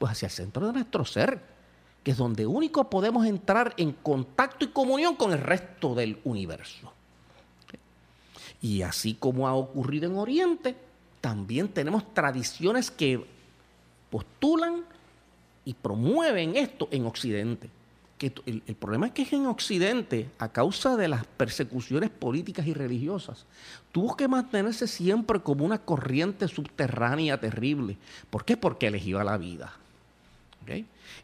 Pues hacia el centro de nuestro ser, que es donde único podemos entrar en contacto y comunión con el resto del universo. Y así como ha ocurrido en Oriente, también tenemos tradiciones que postulan y promueven esto en Occidente. Que el, el problema es que en Occidente, a causa de las persecuciones políticas y religiosas, tuvo que mantenerse siempre como una corriente subterránea terrible. ¿Por qué? Porque elegió la vida.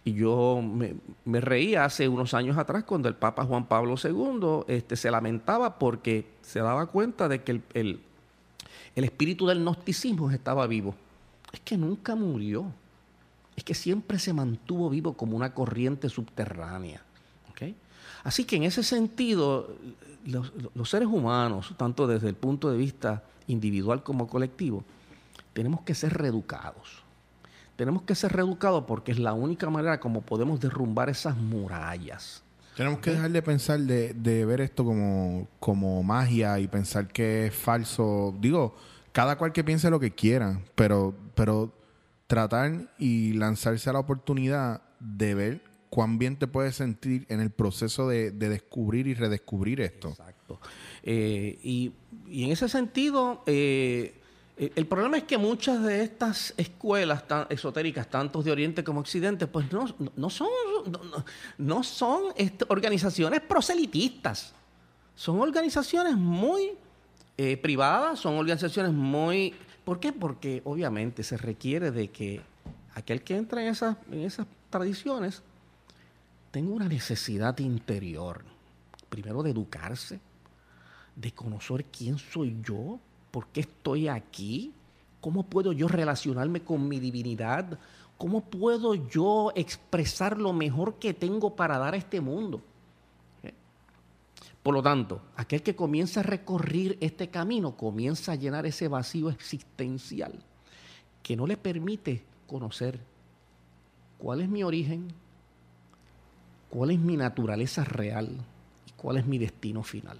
Y yo me, reía hace unos años atrás cuando el Papa Juan Pablo II este, se lamentaba porque se daba cuenta de que el, espíritu del gnosticismo estaba vivo. Es que nunca murió. Es que siempre se mantuvo vivo como una corriente subterránea. Así que en ese sentido, los, los seres humanos, tanto desde el punto de vista individual como colectivo, tenemos que ser reeducados. Tenemos que ser reeducados porque es la única manera como podemos derrumbar esas murallas. Tenemos que dejar de pensar de, de ver esto como, como magia y pensar que es falso. Digo, cada cual que piense lo que quiera, pero, pero tratar y lanzarse a la oportunidad de ver cuán bien te puedes sentir en el proceso de, de descubrir y redescubrir esto. Exacto. Eh, y, y en ese sentido, eh, el el problema es que muchas de estas escuelas tan esotéricas, tanto de Oriente como Occidente, pues no, no son, no son este, organizaciones proselitistas. Son organizaciones muy eh, privadas, son organizaciones muy... ¿Por qué? Porque obviamente se requiere de que aquel que entra en esas, en esas tradiciones tenga una necesidad interior, primero de educarse, de conocer quién soy yo, por qué estoy aquí, cómo puedo yo relacionarme con mi divinidad, cómo puedo yo expresar lo mejor que tengo para dar a este mundo. ¿Eh? Por lo tanto, aquel que comienza a recorrer este camino comienza a llenar ese vacío existencial que no le permite conocer cuál es mi origen, cuál es mi naturaleza real y cuál es mi destino final.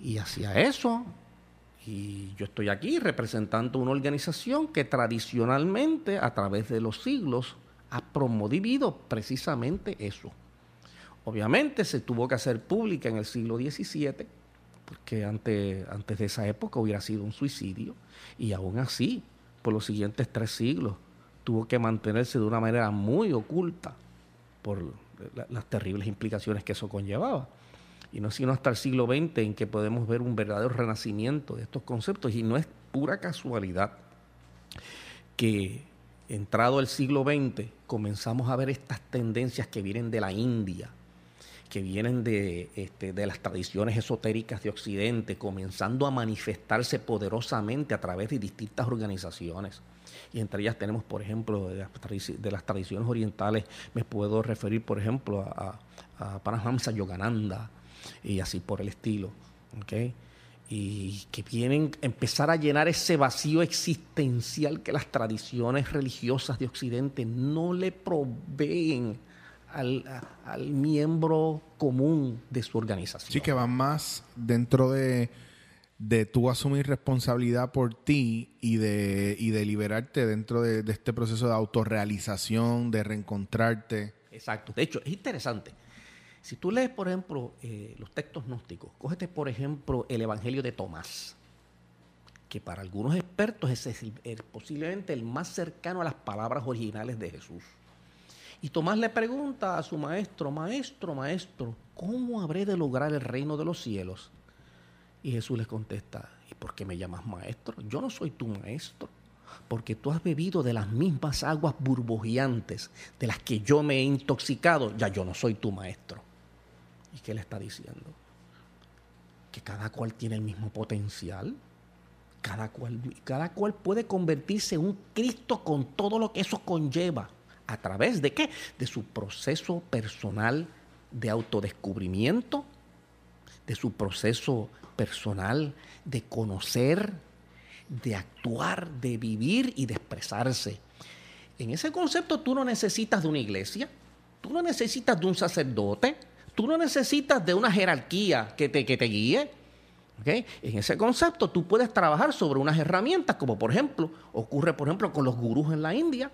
Y hacia eso, y yo estoy aquí representando una organización que tradicionalmente, a través de los siglos, ha promovido precisamente eso. Obviamente se tuvo que hacer pública en el siglo XVII, porque antes, de esa época hubiera sido un suicidio, y aún así, por los siguientes tres siglos, tuvo que mantenerse de una manera muy oculta por la- las terribles implicaciones que eso conllevaba. Y no sino hasta el siglo XX en que podemos ver un verdadero renacimiento de estos conceptos, y no es pura casualidad que entrado el siglo XX comenzamos a ver estas tendencias que vienen de la India, que vienen de, este, de las tradiciones esotéricas de Occidente, comenzando a manifestarse poderosamente a través de distintas organizaciones. Y entre ellas tenemos, por ejemplo, de las, tradiciones orientales, me puedo referir, por ejemplo, a, a, Yogananda y así por el estilo. ¿ok? Y que vienen a empezar a llenar ese vacío existencial que las tradiciones religiosas de Occidente no le proveen al, al miembro común de su organización. Sí, que van más dentro de, de tú asumir responsabilidad por ti y de, y de liberarte dentro de, de este proceso de autorrealización, de reencontrarte. Exacto. De hecho, es interesante. Si tú lees, por ejemplo, eh, los textos gnósticos, cógete, por ejemplo, el Evangelio de Tomás, que para algunos expertos es posiblemente el más cercano a las palabras originales de Jesús. Y Tomás le pregunta a su maestro, maestro, maestro, ¿cómo habré de lograr el reino de los cielos? Y Jesús le contesta, ¿y por qué me llamas maestro? Yo no soy tu maestro, porque tú has bebido de las mismas aguas burbujeantes de las que yo me he intoxicado, ya yo no soy tu maestro. ¿Y qué le está diciendo? Que cada cual tiene el mismo potencial, cada cual, cada cual puede convertirse en un Cristo con todo lo que eso conlleva. ¿A través de qué? De su proceso personal de autodescubrimiento, de su proceso personal de conocer, de actuar, de vivir y de expresarse. En ese concepto tú no necesitas de una iglesia, tú no necesitas de un sacerdote, tú no necesitas de una jerarquía que te, que te guíe. En ese concepto tú puedes trabajar sobre unas herramientas, como por ejemplo, ocurre por ejemplo con los gurús en la India,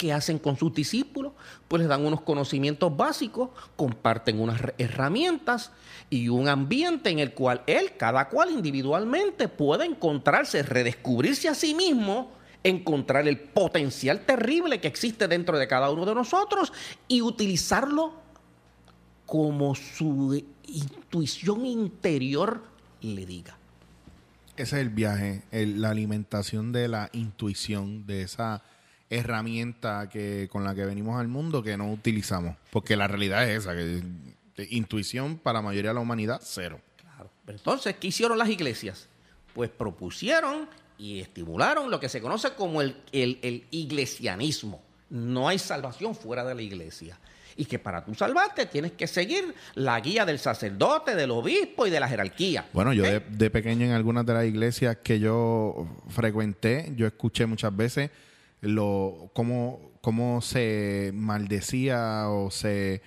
que hacen con sus discípulos, pues les dan unos conocimientos básicos, comparten unas herramientas y un ambiente en el cual él, cada cual individualmente, puede encontrarse, redescubrirse a sí mismo, encontrar el potencial terrible que existe dentro de cada uno de nosotros y utilizarlo como su intuición interior le diga. Ese es el viaje, el- la alimentación de la intuición, de esa herramienta que con la que venimos al mundo que no utilizamos. Porque la realidad es esa, que que intuición para la mayoría de la humanidad, cero. Claro. Pero entonces, ¿qué hicieron las iglesias? Pues propusieron y estimularon lo que se conoce como el, el- el iglesianismo. No hay salvación fuera de la iglesia. Y que para tú salvarte tienes que seguir la guía del sacerdote, del obispo y de la jerarquía. Bueno, yo ¿Ok? de, de pequeño en algunas de las iglesias que yo frecuenté, yo escuché muchas veces lo cómo, cómo se maldecía o se,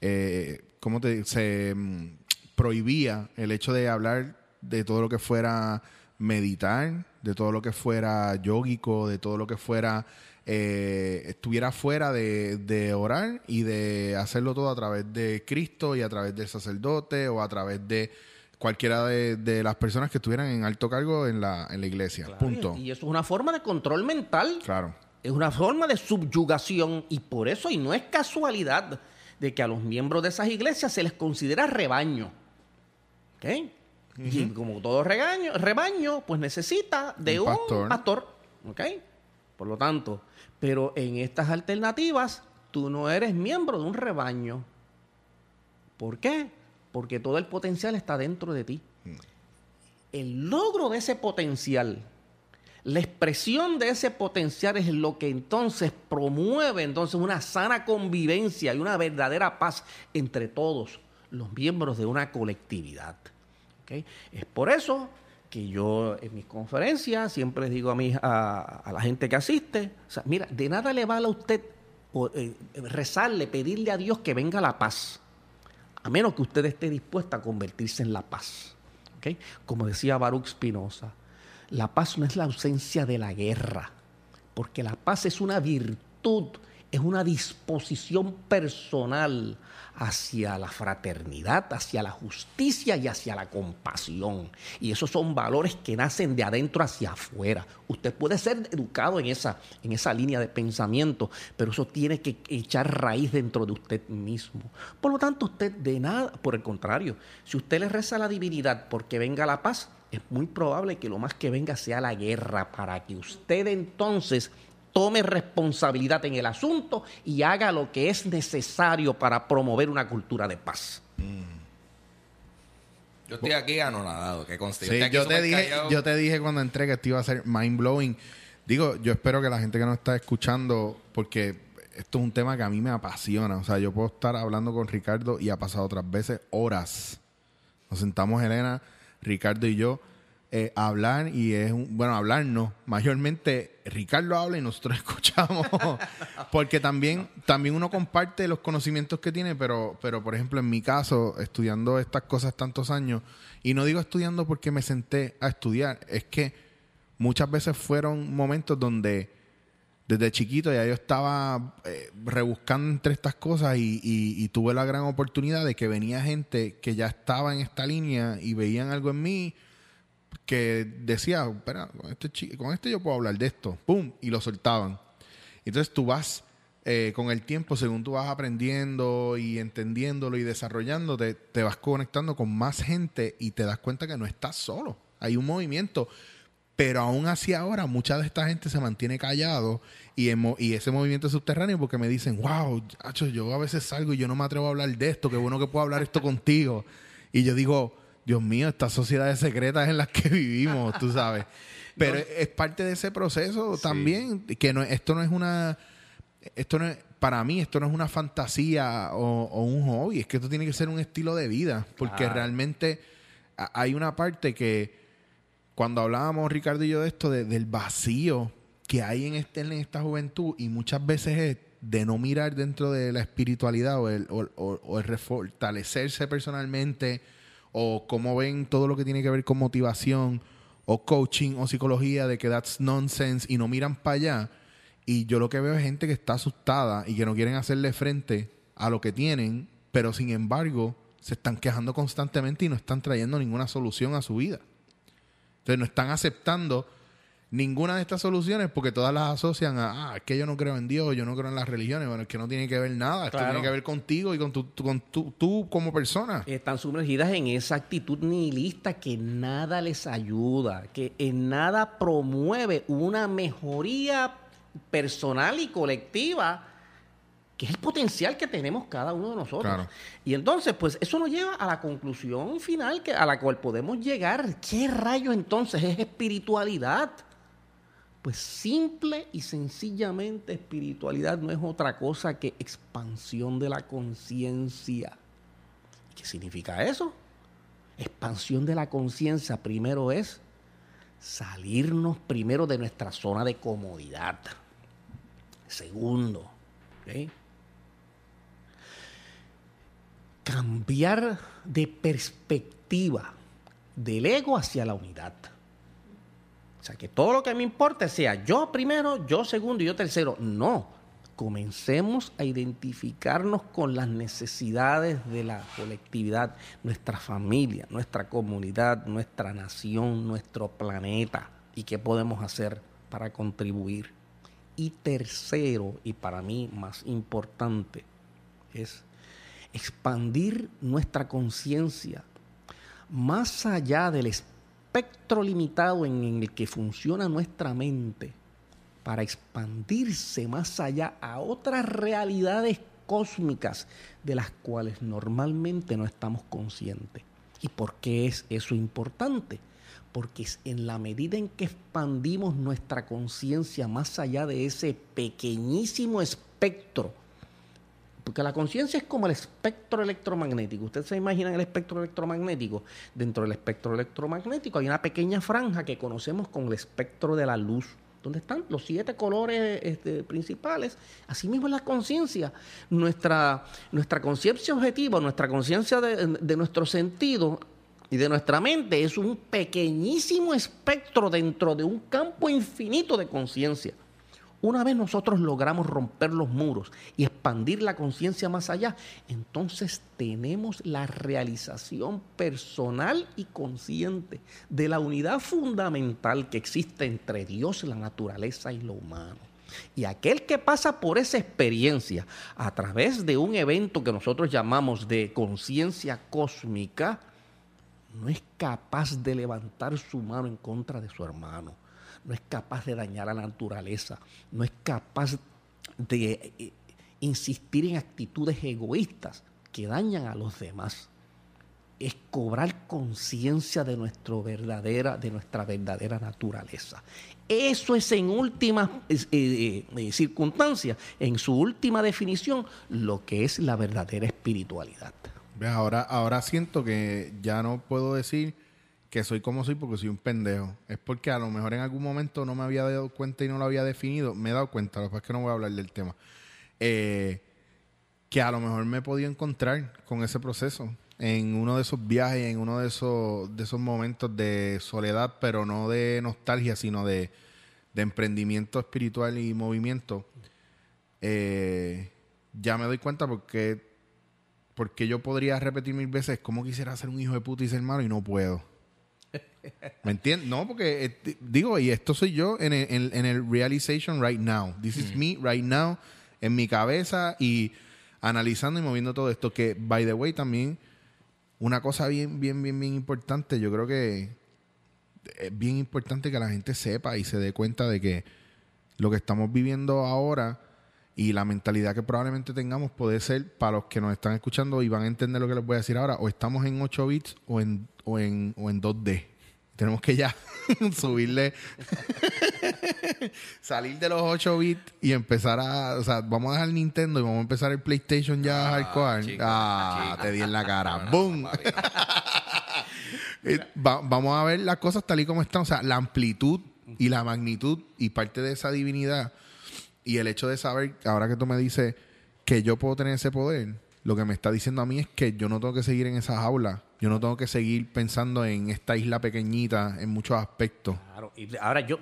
eh, cómo te, se mm, prohibía el hecho de hablar de todo lo que fuera meditar, de todo lo que fuera yógico, de todo lo que fuera eh, estuviera fuera de, de orar y de hacerlo todo a través de Cristo y a través del sacerdote o a través de cualquiera de, de las personas que estuvieran en alto cargo en la, en la iglesia. Punto. Y eso es una forma de control mental. Claro. Es una forma de subyugación y por eso, y no es casualidad, de que a los miembros de esas iglesias se les considera rebaño. ¿Ok? Y como todo regaño, rebaño, pues necesita de Un un, pastor. pastor. ¿Ok? Por lo tanto, pero en estas alternativas, tú no eres miembro de un rebaño. ¿Por qué? Porque todo el potencial está dentro de ti. El logro de ese potencial la expresión de ese potencial es lo que entonces promueve entonces una sana convivencia y una verdadera paz entre todos los miembros de una colectividad. ¿ok? Es por eso que yo en mis conferencias siempre digo a, a, la gente que asiste, mira, de nada le vale a usted eh, rezarle, pedirle a Dios que venga la paz, a menos que usted esté dispuesta a convertirse en la paz. ¿ok? Como decía Baruch Spinoza, la paz no es la ausencia de la guerra, porque la paz es una virtud, es una disposición personal hacia la fraternidad, hacia la justicia y hacia la compasión. Y esos son valores que nacen de adentro hacia afuera. Usted puede ser educado en esa, en esa línea de pensamiento, pero eso tiene que echar raíz dentro de usted mismo. Por lo tanto, usted de nada, por el contrario, si usted le reza a la divinidad porque venga la paz, es muy probable que lo más que venga sea la guerra para que usted entonces tome responsabilidad en el asunto y haga lo que es necesario para promover una cultura de paz. Yo estoy aquí anonadado, que conste. Sí, yo te dije, callado. yo te dije cuando entré que esto iba a ser mind blowing. Digo, yo espero que la gente que nos está escuchando, porque esto es un tema que a mí me apasiona. O sea, yo puedo estar hablando con Ricardo y ha pasado otras veces horas Nos sentamos Elena, Ricardo y yo eh, hablar y es un, bueno, hablar no, mayormente Ricardo habla y nosotros escuchamos. Porque también también uno comparte los conocimientos que tiene, pero pero por ejemplo en mi caso estudiando estas cosas tantos años y no digo estudiando porque me senté a estudiar, es que muchas veces fueron momentos donde desde chiquito ya yo estaba eh, rebuscando entre estas cosas y- y tuve la gran oportunidad de que venía gente que ya estaba en esta línea y veían algo en mí que decía, espera, con este, con este yo puedo hablar de esto, ¡pum! Y lo soltaban. Entonces tú vas eh, con el tiempo, según tú vas aprendiendo y entendiéndolo y desarrollándote, te vas conectando con más gente y te das cuenta que no estás solo. Hay un movimiento. Pero aún así ahora, mucha de esta gente se mantiene callado y, y ese movimiento subterráneo porque me dicen, wow, yo a veces salgo y yo no me atrevo a hablar de esto, qué bueno que puedo hablar esto contigo. Y yo digo, Dios mío, estas sociedades secretas en las que vivimos, tú sabes. Pero es parte de ese proceso también, que no, esto no es una, esto no es, para mí esto no es una fantasía o, o un hobby, es que esto tiene que ser un estilo de vida, porque Claro. realmente hay una parte que cuando hablábamos Ricardo y yo de esto, de- del vacío que hay en, este, en esta juventud y muchas veces es de no mirar dentro de la espiritualidad o el, o, o- o el refortalecerse personalmente o cómo ven todo lo que tiene que ver con motivación o coaching o psicología de que that's nonsense y no miran para allá. Y yo lo que veo es gente que está asustada y que no quieren hacerle frente a lo que tienen, pero sin embargo se están quejando constantemente y no están trayendo ninguna solución a su vida. Entonces no están aceptando ninguna de estas soluciones porque todas las asocian a, ah, es que yo no creo en Dios, yo no creo en las religiones. Bueno, es que no tiene que ver nada. Esto Claro. tiene que ver contigo y con tu, tu- con tu- tú como persona. Están sumergidas en esa actitud nihilista que nada les ayuda, que en nada promueve una mejoría personal y colectiva, que es el potencial que tenemos cada uno de nosotros. Claro. Y entonces, pues eso nos lleva a la conclusión final que, a la cual podemos llegar. ¿Qué rayos entonces es espiritualidad? Pues simple y sencillamente espiritualidad no es otra cosa que expansión de la conciencia. ¿Qué significa eso? Expansión de la conciencia primero es salirnos primero de nuestra zona de comodidad. Segundo, cambiar de perspectiva del ego hacia la unidad. Que todo lo que me importa sea yo primero, yo segundo y yo tercero. No. Comencemos a identificarnos con las necesidades de la colectividad, nuestra familia, nuestra comunidad, nuestra nación, nuestro planeta y qué podemos hacer para contribuir. Y tercero, y para mí más importante, es expandir nuestra conciencia más allá del espectro limitado en el que funciona nuestra mente para expandirse más allá a otras realidades cósmicas de las cuales normalmente no estamos conscientes. ¿Y por qué es eso importante? Porque es en la medida en que expandimos nuestra conciencia más allá de ese pequeñísimo espectro, porque la conciencia es como el espectro electromagnético. Ustedes se imaginan el espectro electromagnético. Dentro del espectro electromagnético hay una pequeña franja que conocemos como el espectro de la luz, donde están los siete colores este, principales. Asimismo la conciencia. Nuestra, nuestra conciencia objetiva, nuestra conciencia de, de nuestro sentido y de nuestra mente es un pequeñísimo espectro dentro de un campo infinito de conciencia. Una vez nosotros logramos romper los muros y expandir la conciencia más allá, entonces tenemos la realización personal y consciente de la unidad fundamental que existe entre Dios, la naturaleza y lo humano. Y aquel que pasa por esa experiencia a través de un evento que nosotros llamamos de conciencia cósmica, no es capaz de levantar su mano en contra de su hermano no es capaz de dañar a la naturaleza, no es capaz de eh, insistir en actitudes egoístas que dañan a los demás. Es cobrar conciencia de, verdadera, de nuestra verdadera naturaleza. Eso es en última eh, eh, eh, circunstancia, en su última definición, lo que es la verdadera espiritualidad. Ahora, ahora siento que ya no puedo decir que soy como soy porque soy un pendejo. Es porque a lo mejor en algún momento no me había dado cuenta y no lo había definido. Me he dado cuenta, lo que pasa es que no voy a hablar del tema. Eh, que a lo mejor me he podido encontrar con ese proceso en uno de esos viajes, en uno de esos, de esos momentos de soledad, pero no de nostalgia, sino de, de emprendimiento espiritual y movimiento. Eh, ya me doy cuenta porque, porque yo podría repetir mil veces cómo quisiera ser un hijo de puta y ser malo y no puedo. ¿Me entiendes? No, porque eh, digo, y esto soy yo en el, en- en el realization right now. This is me right now, en mi cabeza y analizando y moviendo todo esto. Que, by the way, también una cosa bien, bien, bien, bien importante. Yo creo que es bien importante que la gente sepa y se dé cuenta de que lo que estamos viviendo ahora y la mentalidad que probablemente tengamos puede ser para los que nos están escuchando y van a entender lo que les voy a decir ahora, o estamos en 8 bits o en, o en, o en 2D. Tenemos que ya subirle, salir de los 8 bits y empezar a, o sea, vamos a dejar Nintendo y vamos a empezar el PlayStation ya hardcore. chico, ah, chico. te di en la cara. No, ¡Boom! va- vamos a ver las cosas tal y como están. O sea, la amplitud y la magnitud y parte de esa divinidad y el hecho de saber, ahora que tú me dices que yo puedo tener ese poder, lo que me está diciendo a mí es que yo no tengo que seguir en esa jaula. Yo no tengo que seguir pensando en esta isla pequeñita en muchos aspectos. Claro, y ahora yo,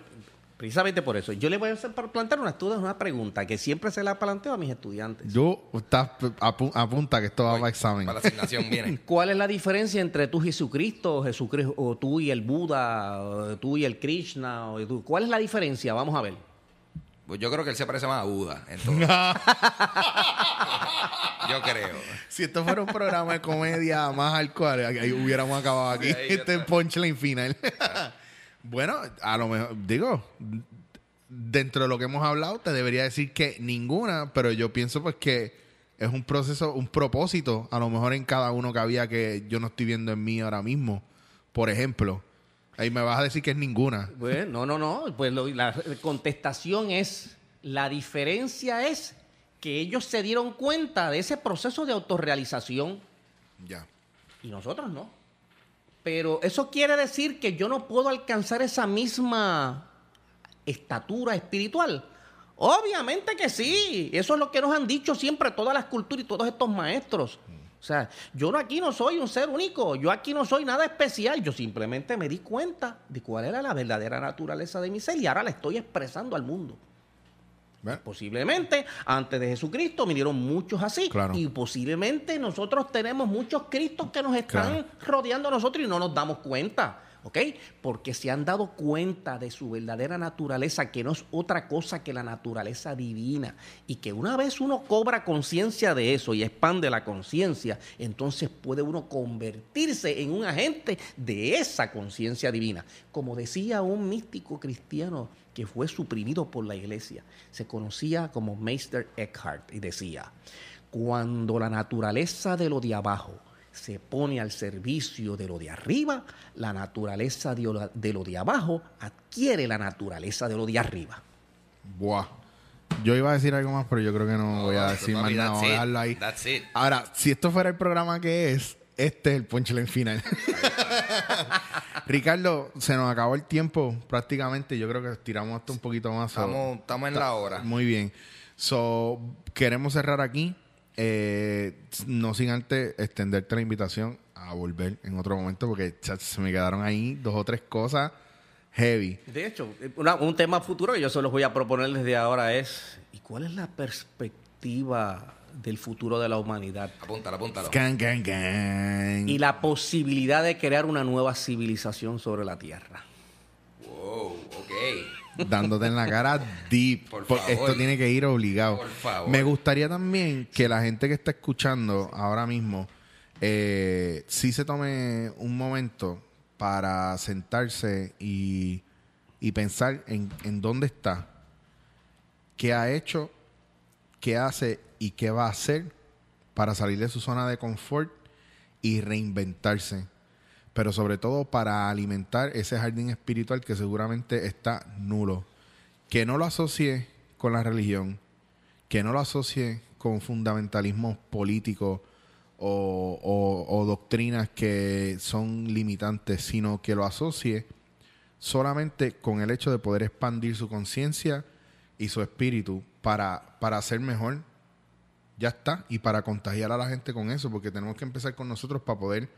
precisamente por eso, yo le voy a hacer para plantear una, estudia- una pregunta que siempre se la planteo a mis estudiantes. Yo, estás apu- apunta que esto va para examen. Para la asignación viene. ¿Cuál es la diferencia entre tú y Jesucristo, o Jesucristo, o tú y el Buda, o tú y el Krishna? O tú? ¿Cuál es la diferencia? Vamos a ver. Pues yo creo que él se parece más a Buda. Yo creo. Si esto fuera un programa de comedia más hardcore, ahí hubiéramos acabado aquí. Este está. punchline final. bueno, a lo mejor, digo, dentro de lo que hemos hablado, te debería decir que ninguna, pero yo pienso pues que es un proceso, un propósito, a lo mejor en cada uno que había que yo no estoy viendo en mí ahora mismo. Por ejemplo, ahí me vas a decir que es ninguna. Bueno, no, no, no. Pues lo- la contestación es, la diferencia es que ellos se dieron cuenta de ese proceso de autorrealización Ya. y nosotros no. Pero eso quiere decir que yo no puedo alcanzar esa misma estatura espiritual. Obviamente que sí. Eso es lo que nos han dicho siempre todas las culturas y todos estos maestros. O sea, yo no aquí no soy un ser único, yo aquí no soy nada especial, yo simplemente me di cuenta de cuál era la verdadera naturaleza de mi ser y ahora la estoy expresando al mundo. Posiblemente antes de Jesucristo vinieron muchos así. Claro. Y posiblemente nosotros tenemos muchos Cristos que nos están Claro. rodeando a nosotros y no nos damos cuenta. ¿Ok? Porque se han dado cuenta de su verdadera naturaleza, que no es otra cosa que la naturaleza divina. Y que una vez uno cobra conciencia de eso y expande la conciencia, entonces puede uno convertirse en un agente de esa conciencia divina. Como decía un místico cristiano que fue suprimido por la iglesia, se conocía como Meister Eckhart y decía, cuando la naturaleza de lo de abajo se pone al servicio de lo de arriba, la naturaleza de lo de, lo de abajo adquiere la naturaleza de lo de arriba. buah. Yo iba a decir algo más, pero yo creo que no, voy a decir más nada. Vamos a dejarlo ahí. That's it. Ahora, si esto fuera el programa que es, este es el punchline final. Ricardo, se nos acabó el tiempo prácticamente. Yo creo que tiramos esto un poquito más. Estamos, estamos en la hora. Muy bien. So, queremos cerrar aquí. Eh, no sin antes extenderte la invitación a volver en otro momento porque se me quedaron ahí dos o tres cosas heavy. De hecho, una- un tema futuro que yo se los voy a proponer desde ahora es, ¿y cuál es la perspectiva del futuro de la humanidad? Apúntalo, apúntalo. Can, can, can. Y la posibilidad de crear una nueva civilización sobre la Tierra. Wow, ok. Dándote en la cara deep. Por favor. Esto tiene que ir obligado. Por favor. Me gustaría también que la gente que está escuchando ahora mismo eh, sí se tome un momento para sentarse y, y pensar en, en dónde está, qué ha hecho, qué hace y qué va a hacer para salir de su zona de confort y reinventarse. Pero sobre todo para alimentar ese jardín espiritual que seguramente está nulo. Que no lo asocie con la religión, que no lo asocie con fundamentalismo político o, o- o doctrinas que son limitantes, sino que lo asocie solamente con el hecho de poder expandir su conciencia y su espíritu para, para ser mejor. Ya está. Y para contagiar a la gente con eso, porque tenemos que empezar con nosotros para poder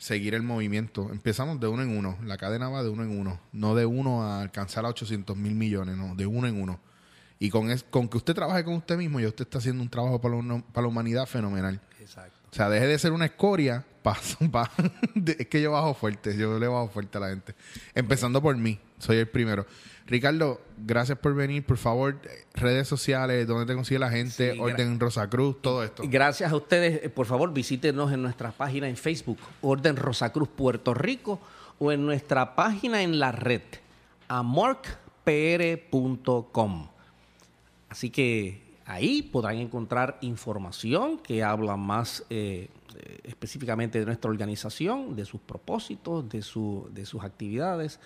seguir el movimiento. Empezamos de uno en uno. La cadena va de uno en uno. No de uno a alcanzar a 800 mil millones, no, de uno en uno. Y con, es, con que usted trabaje con usted mismo, ya usted está haciendo un trabajo para para la humanidad fenomenal. Exacto. O sea, deje de ser una escoria. Pa- pa- es que yo bajo fuerte, yo le bajo fuerte a la gente. Empezando por mí, soy el primero. Ricardo, gracias por venir. Por favor, redes sociales, donde te consigue la gente, Sí, Orden Rosacruz, todo esto. Gracias a ustedes. Eh, Por favor, visítenos en nuestra página en Facebook, Orden Rosacruz Puerto Rico, o en nuestra página en la red, amorcpr.com. Así que ahí podrán encontrar información que habla más eh, eh, específicamente de nuestra organización, de sus propósitos, de, su, de sus actividades.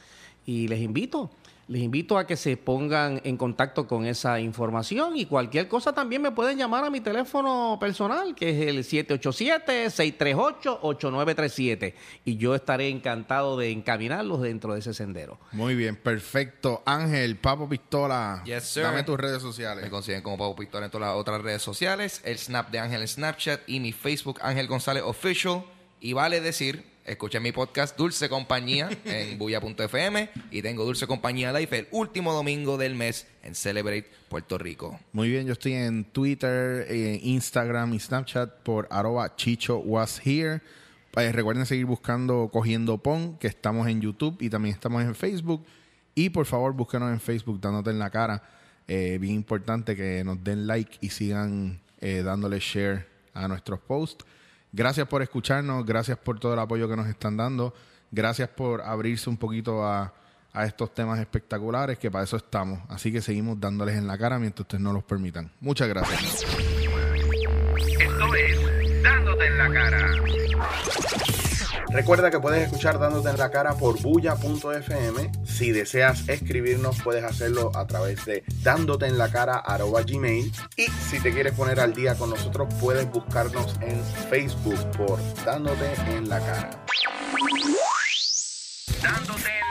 Y les invito, les invito a que se pongan en contacto con esa información y cualquier cosa también me pueden llamar a mi teléfono personal, que es el 787-638-8937. Y yo estaré encantado de encaminarlos dentro de ese sendero. Muy bien, perfecto. Ángel, Papo Pistola, Yes, sir. dame tus redes sociales. Me consiguen como Pavo Pistola en todas las otras redes sociales. El Snap de Ángel en Snapchat y mi Facebook Ángel González Official. Y vale decir, escuchen mi podcast Dulce Compañía en bulla.fm y tengo Dulce Compañía Live el último domingo del mes en Celebrate Puerto Rico. Muy bien, yo estoy en Twitter, eh, Instagram y Snapchat por arroba chicho was here. Eh, recuerden seguir buscando Cogiendo Pon, que estamos en YouTube y también estamos en Facebook. Y por favor, búsquenos en Facebook dándote en la cara. Eh, bien importante que nos den like y sigan eh, dándole share a nuestros posts. Gracias por escucharnos, gracias por todo el apoyo que nos están dando, gracias por abrirse un poquito a, a estos temas espectaculares, que para eso estamos. Así que seguimos dándoles en la cara mientras ustedes no los permitan. Muchas gracias. Esto es Dándote en la cara. Recuerda que puedes escuchar Dándote en la cara por bulla.fm. Si deseas escribirnos, puedes hacerlo a través de dándote en la cara gmail. Y si te quieres poner al día con nosotros, puedes buscarnos en Facebook por Dándote en la cara. Dándote